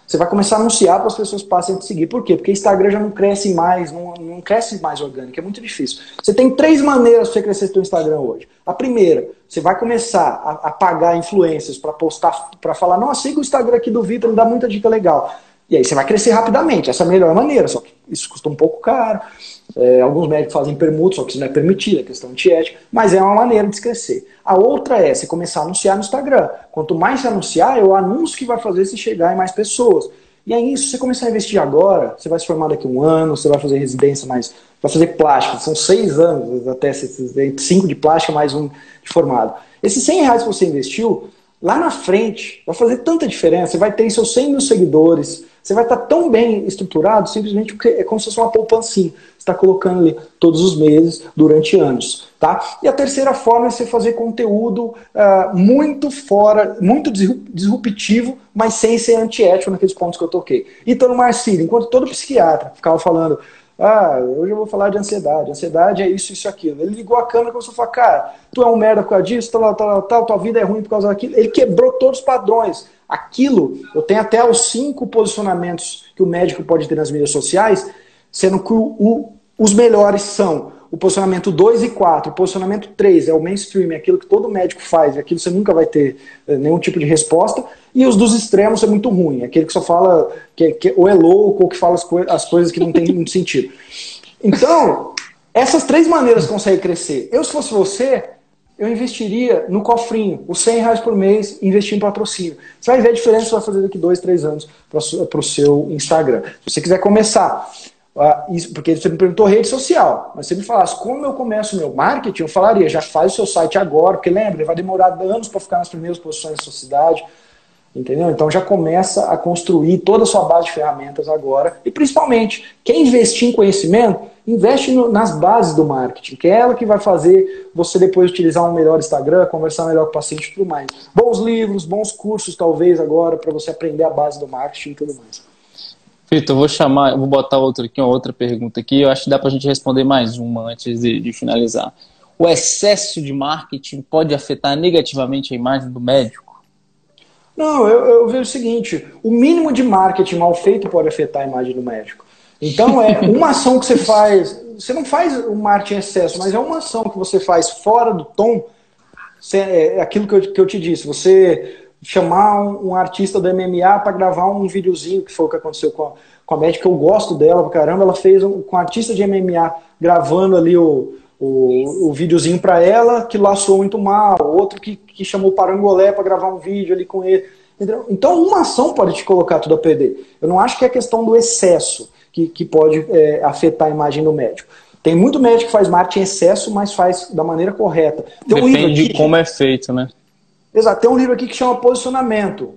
Você vai começar a anunciar para as pessoas passem a te seguir. Por quê? Porque Instagram já não cresce mais, não, não cresce mais orgânico, é muito difícil. Você tem três maneiras para você crescer seu Instagram hoje. A primeira, você vai começar a, a pagar influências para postar, para falar, nossa, siga o Instagram aqui do Vitor, me dá muita dica legal. E aí você vai crescer rapidamente, essa é a melhor maneira, só que isso custa um pouco caro. É, alguns médicos fazem permuta, só que isso não é permitido, é questão de ética, mas é uma maneira de se crescer. A outra é você começar a anunciar no Instagram. Quanto mais você anunciar, é o anúncio que vai fazer você chegar em mais pessoas. E aí, se você começar a investir agora, você vai se formar daqui a um ano, você vai fazer residência mais. vai fazer plástica, são seis anos, até cinco de plástica, mais um de formado. Esses 100 reais que você investiu, lá na frente, vai fazer tanta diferença. Você vai ter seus 100 mil seguidores, você vai estar tão bem estruturado, simplesmente porque é como se fosse uma poupancinha. Você está colocando ali todos os meses, durante anos. Tá? E a terceira forma é você fazer conteúdo uh, muito fora, muito disruptivo, mas sem ser antiético naqueles pontos que eu toquei. Então, Marcílio, enquanto todo psiquiatra ficava falando, ah, hoje eu vou falar de ansiedade, ansiedade é isso, isso, aquilo. Ele ligou a câmera e começou a falar, cara, tu é um merda por causa disso, tal, tal, tal, tua vida é ruim por causa daquilo. Ele quebrou todos os padrões. Aquilo, eu tenho até os cinco posicionamentos que o médico pode ter nas mídias sociais, sendo que o, o, os melhores são o posicionamento 2 e 4, o posicionamento 3 é o mainstream, é aquilo que todo médico faz, é aquilo que você nunca vai ter é, nenhum tipo de resposta, e os dos extremos é muito ruim, é aquele que só fala que, que ou é louco ou que fala as, coi as coisas que não tem muito sentido. Então, essas três maneiras conseguem crescer. Eu, se fosse você, eu investiria no cofrinho, os 100 reais por mês, investir em patrocínio. Você vai ver a diferença que vai fazer daqui dois, três anos para o seu Instagram. Se você quiser começar, isso, porque você me perguntou rede social, mas se me falasse como eu começo o meu marketing, eu falaria, já faz o seu site agora, porque lembra, vai demorar anos para ficar nas primeiras posições da sua cidade. Entendeu? Então já começa a construir toda a sua base de ferramentas agora. E principalmente, quer investir em conhecimento? Investe no, nas bases do marketing, que é ela que vai fazer você depois utilizar um melhor Instagram, conversar melhor com o paciente e tudo mais. Bons livros, bons cursos, talvez, agora, para você aprender a base do marketing e tudo mais. Vitor, vou chamar, vou botar outra aqui, uma outra pergunta aqui. Eu acho que dá para a gente responder mais uma antes de, de finalizar. O excesso de marketing pode afetar negativamente a imagem do médico? Não, eu, eu vejo o seguinte: o mínimo de marketing mal feito pode afetar a imagem do médico. Então, é uma ação que você faz. Você não faz o marketing em excesso, mas é uma ação que você faz fora do tom. É, é aquilo que eu, que eu te disse. Você chamar um, um artista do MMA para gravar um videozinho, que foi o que aconteceu com a, com a médica, eu gosto dela pra caramba. Ela fez um, com um artista de MMA gravando ali o, o, o videozinho para ela, que laçou muito mal, outro que, que chamou Parangolé para gravar um vídeo ali com ele. Entendeu? Então, uma ação pode te colocar tudo a perder. Eu não acho que é questão do excesso que, que pode é, afetar a imagem do médico. Tem muito médico que faz marketing em excesso, mas faz da maneira correta. Tem Depende um de como é feito, né? Exato. Tem um livro aqui que chama Posicionamento.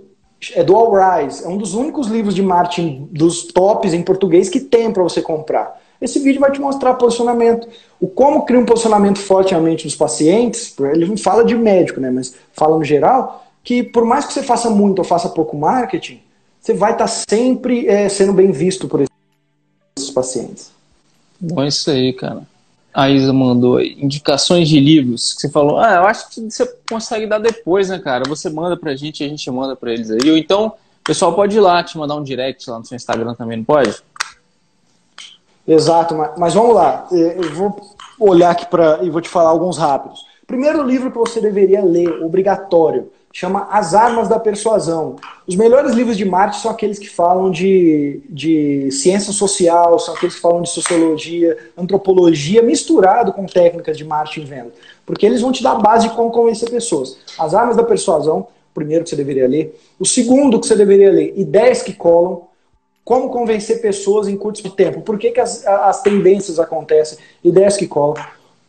É do All Rise. É um dos únicos livros de marketing dos tops em português que tem para você comprar. Esse vídeo vai te mostrar posicionamento. O como criar um posicionamento forte na mente dos pacientes, ele não fala de médico, né, mas fala no geral, que por mais que você faça muito ou faça pouco marketing, você vai estar sempre é, sendo bem visto por esses pacientes. Bom, isso aí, cara. A Isa mandou indicações de livros que você falou. Ah, eu acho que você consegue dar depois, né, cara? Você manda pra gente e a gente manda pra eles aí. Ou então, o pessoal pode ir lá, te mandar um direct lá no seu Instagram também, não pode? Exato, mas, vamos lá. É, eu vou olhar aqui para e vou te falar alguns rápidos. Primeiro livro que você deveria ler, obrigatório, chama As Armas da Persuasão. Os melhores livros de marketing são aqueles que falam de, de ciência social, são aqueles que falam de sociologia, antropologia, misturado com técnicas de marketing e venda. Porque eles vão te dar a base de como convencer pessoas. As Armas da Persuasão, primeiro que você deveria ler. O segundo que você deveria ler, Ideias que Colam como convencer pessoas em curto tempo? Por que, que as, as tendências acontecem? Ideias que colam.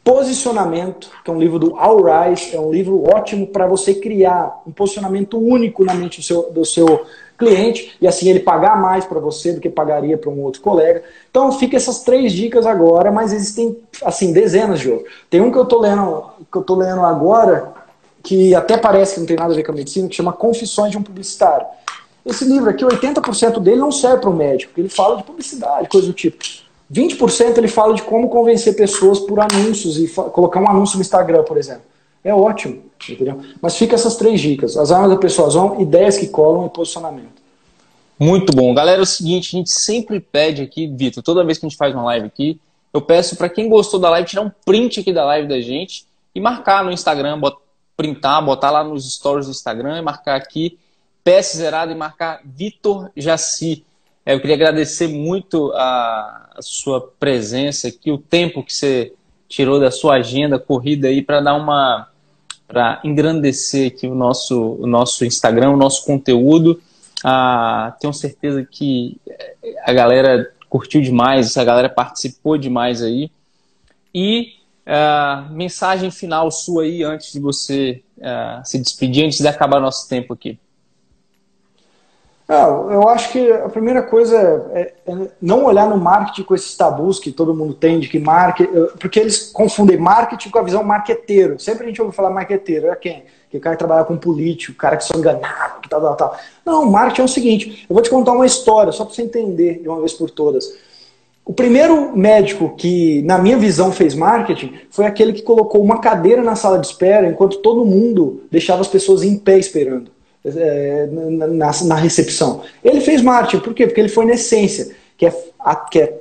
Posicionamento, que é um livro do Al Rice, é um livro ótimo para você criar um posicionamento único na mente do seu, do seu cliente e assim ele pagar mais para você do que pagaria para um outro colega. Então fica essas três dicas agora, mas existem assim dezenas de outros. Tem um que eu tô lendo, que eu tô lendo agora que até parece que não tem nada a ver com a medicina, que chama Confissões de um Publicitário. Esse livro aqui, 80% dele não serve para o médico, porque ele fala de publicidade, coisa do tipo. 20% ele fala de como convencer pessoas por anúncios e colocar um anúncio no Instagram, por exemplo. É ótimo, entendeu? Mas fica essas três dicas: as armas da persuasão, ideias que colam e posicionamento. Muito bom. Galera, é o seguinte, a gente sempre pede aqui, Vitor, toda vez que a gente faz uma live aqui, eu peço para quem gostou da live tirar um print aqui da live da gente e marcar no Instagram, bot, printar, botar lá nos stories do Instagram e marcar aqui PS zerado e marcar Vitor Jaci. É, eu queria agradecer muito a, a, sua presença aqui, o tempo que você tirou da sua agenda corrida aí para dar uma para engrandecer aqui o nosso, o nosso Instagram, o nosso conteúdo. Ah, tenho certeza que a galera curtiu demais, a galera participou demais aí. E ah, mensagem final sua aí antes de você ah, se despedir, antes de acabar nosso tempo aqui. Ah, eu acho que a primeira coisa é, é, não olhar no marketing com esses tabus que todo mundo tem de que marketing, porque eles confundem marketing com a visão marqueteiro. Sempre a gente ouve falar marqueteiro, é quem? Que o cara que trabalha com político, o cara que são enganado, que tal, tal, tal. Não, marketing é o seguinte, eu vou te contar uma história, só para você entender de uma vez por todas. O primeiro médico que, na minha visão, fez marketing foi aquele que colocou uma cadeira na sala de espera enquanto todo mundo deixava as pessoas em pé esperando é, na, na, recepção. Ele fez marketing, por quê? Porque ele foi na essência, que é, a, que é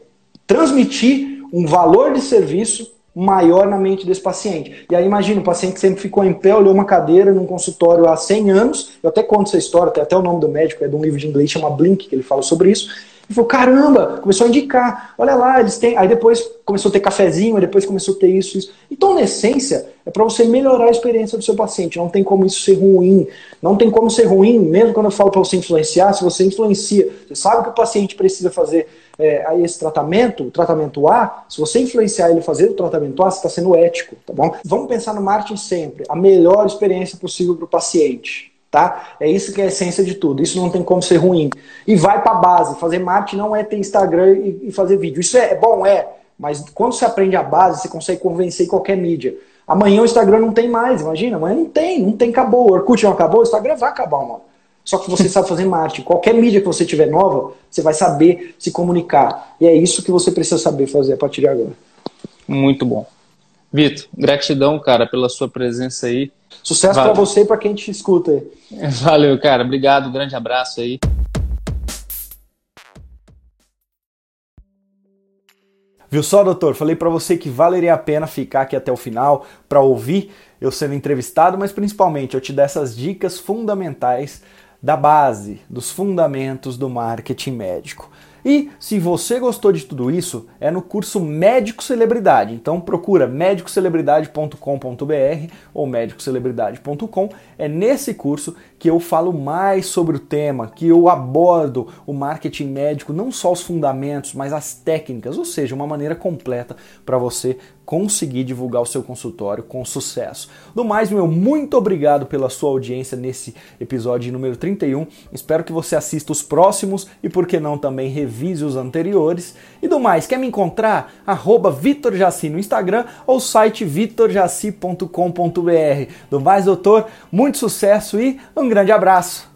transmitir um valor de serviço maior na mente desse paciente. E aí imagina, o paciente sempre ficou em pé, olhou uma cadeira num consultório há 100 anos, eu até conto essa história, tem até o nome do médico, é de um livro de inglês, chama Blink, que ele fala sobre isso, e falou, caramba, começou a indicar, olha lá, eles têm, aí depois começou a ter cafezinho, aí depois começou a ter isso, isso. Então, na essência, é para você melhorar a experiência do seu paciente, não tem como isso ser ruim, não tem como ser ruim, mesmo quando eu falo para você influenciar, se você influencia, você sabe que o paciente precisa fazer é, esse tratamento, o tratamento A, se você influenciar ele a fazer o tratamento A, você está sendo ético, tá bom? Vamos pensar no marketing sempre, a melhor experiência possível para o paciente, tá? É isso que é a essência de tudo, isso não tem como ser ruim. E vai para a base, fazer marketing não é ter Instagram e, fazer vídeo, isso é, é bom, é, mas quando você aprende a base, você consegue convencer qualquer mídia. Amanhã o Instagram não tem mais, imagina, amanhã não tem, não tem, acabou. O Orkut não acabou, o Instagram vai acabar uma só que você sabe fazer marketing. Qualquer mídia que você tiver nova, você vai saber se comunicar. E é isso que você precisa saber fazer a partir de agora. Muito bom. Vitor, gratidão, cara, pela sua presença aí. Sucesso para você e para quem te escuta aí. Valeu, cara. Obrigado. grande abraço aí. Viu só, doutor? Falei para você que valeria a pena ficar aqui até o final para ouvir eu sendo entrevistado, mas principalmente eu te dar essas dicas fundamentais da base, dos fundamentos do marketing médico. E se você gostou de tudo isso, é no curso Médico Celebridade. Então procura médicocelebridade.com.br ou médicocelebridade.com. É nesse curso que eu falo mais sobre o tema, que eu abordo o marketing médico, não só os fundamentos, mas as técnicas, ou seja, uma maneira completa para você conseguir divulgar o seu consultório com sucesso. Do mais, meu muito obrigado pela sua audiência nesse episódio número 31. Espero que você assista os próximos e, por que não, também revise os anteriores. E do mais, quer me encontrar? Arroba Vitor Jaci no Instagram ou site vitorjaci.com.br. Do mais, doutor, muito sucesso e um grande abraço!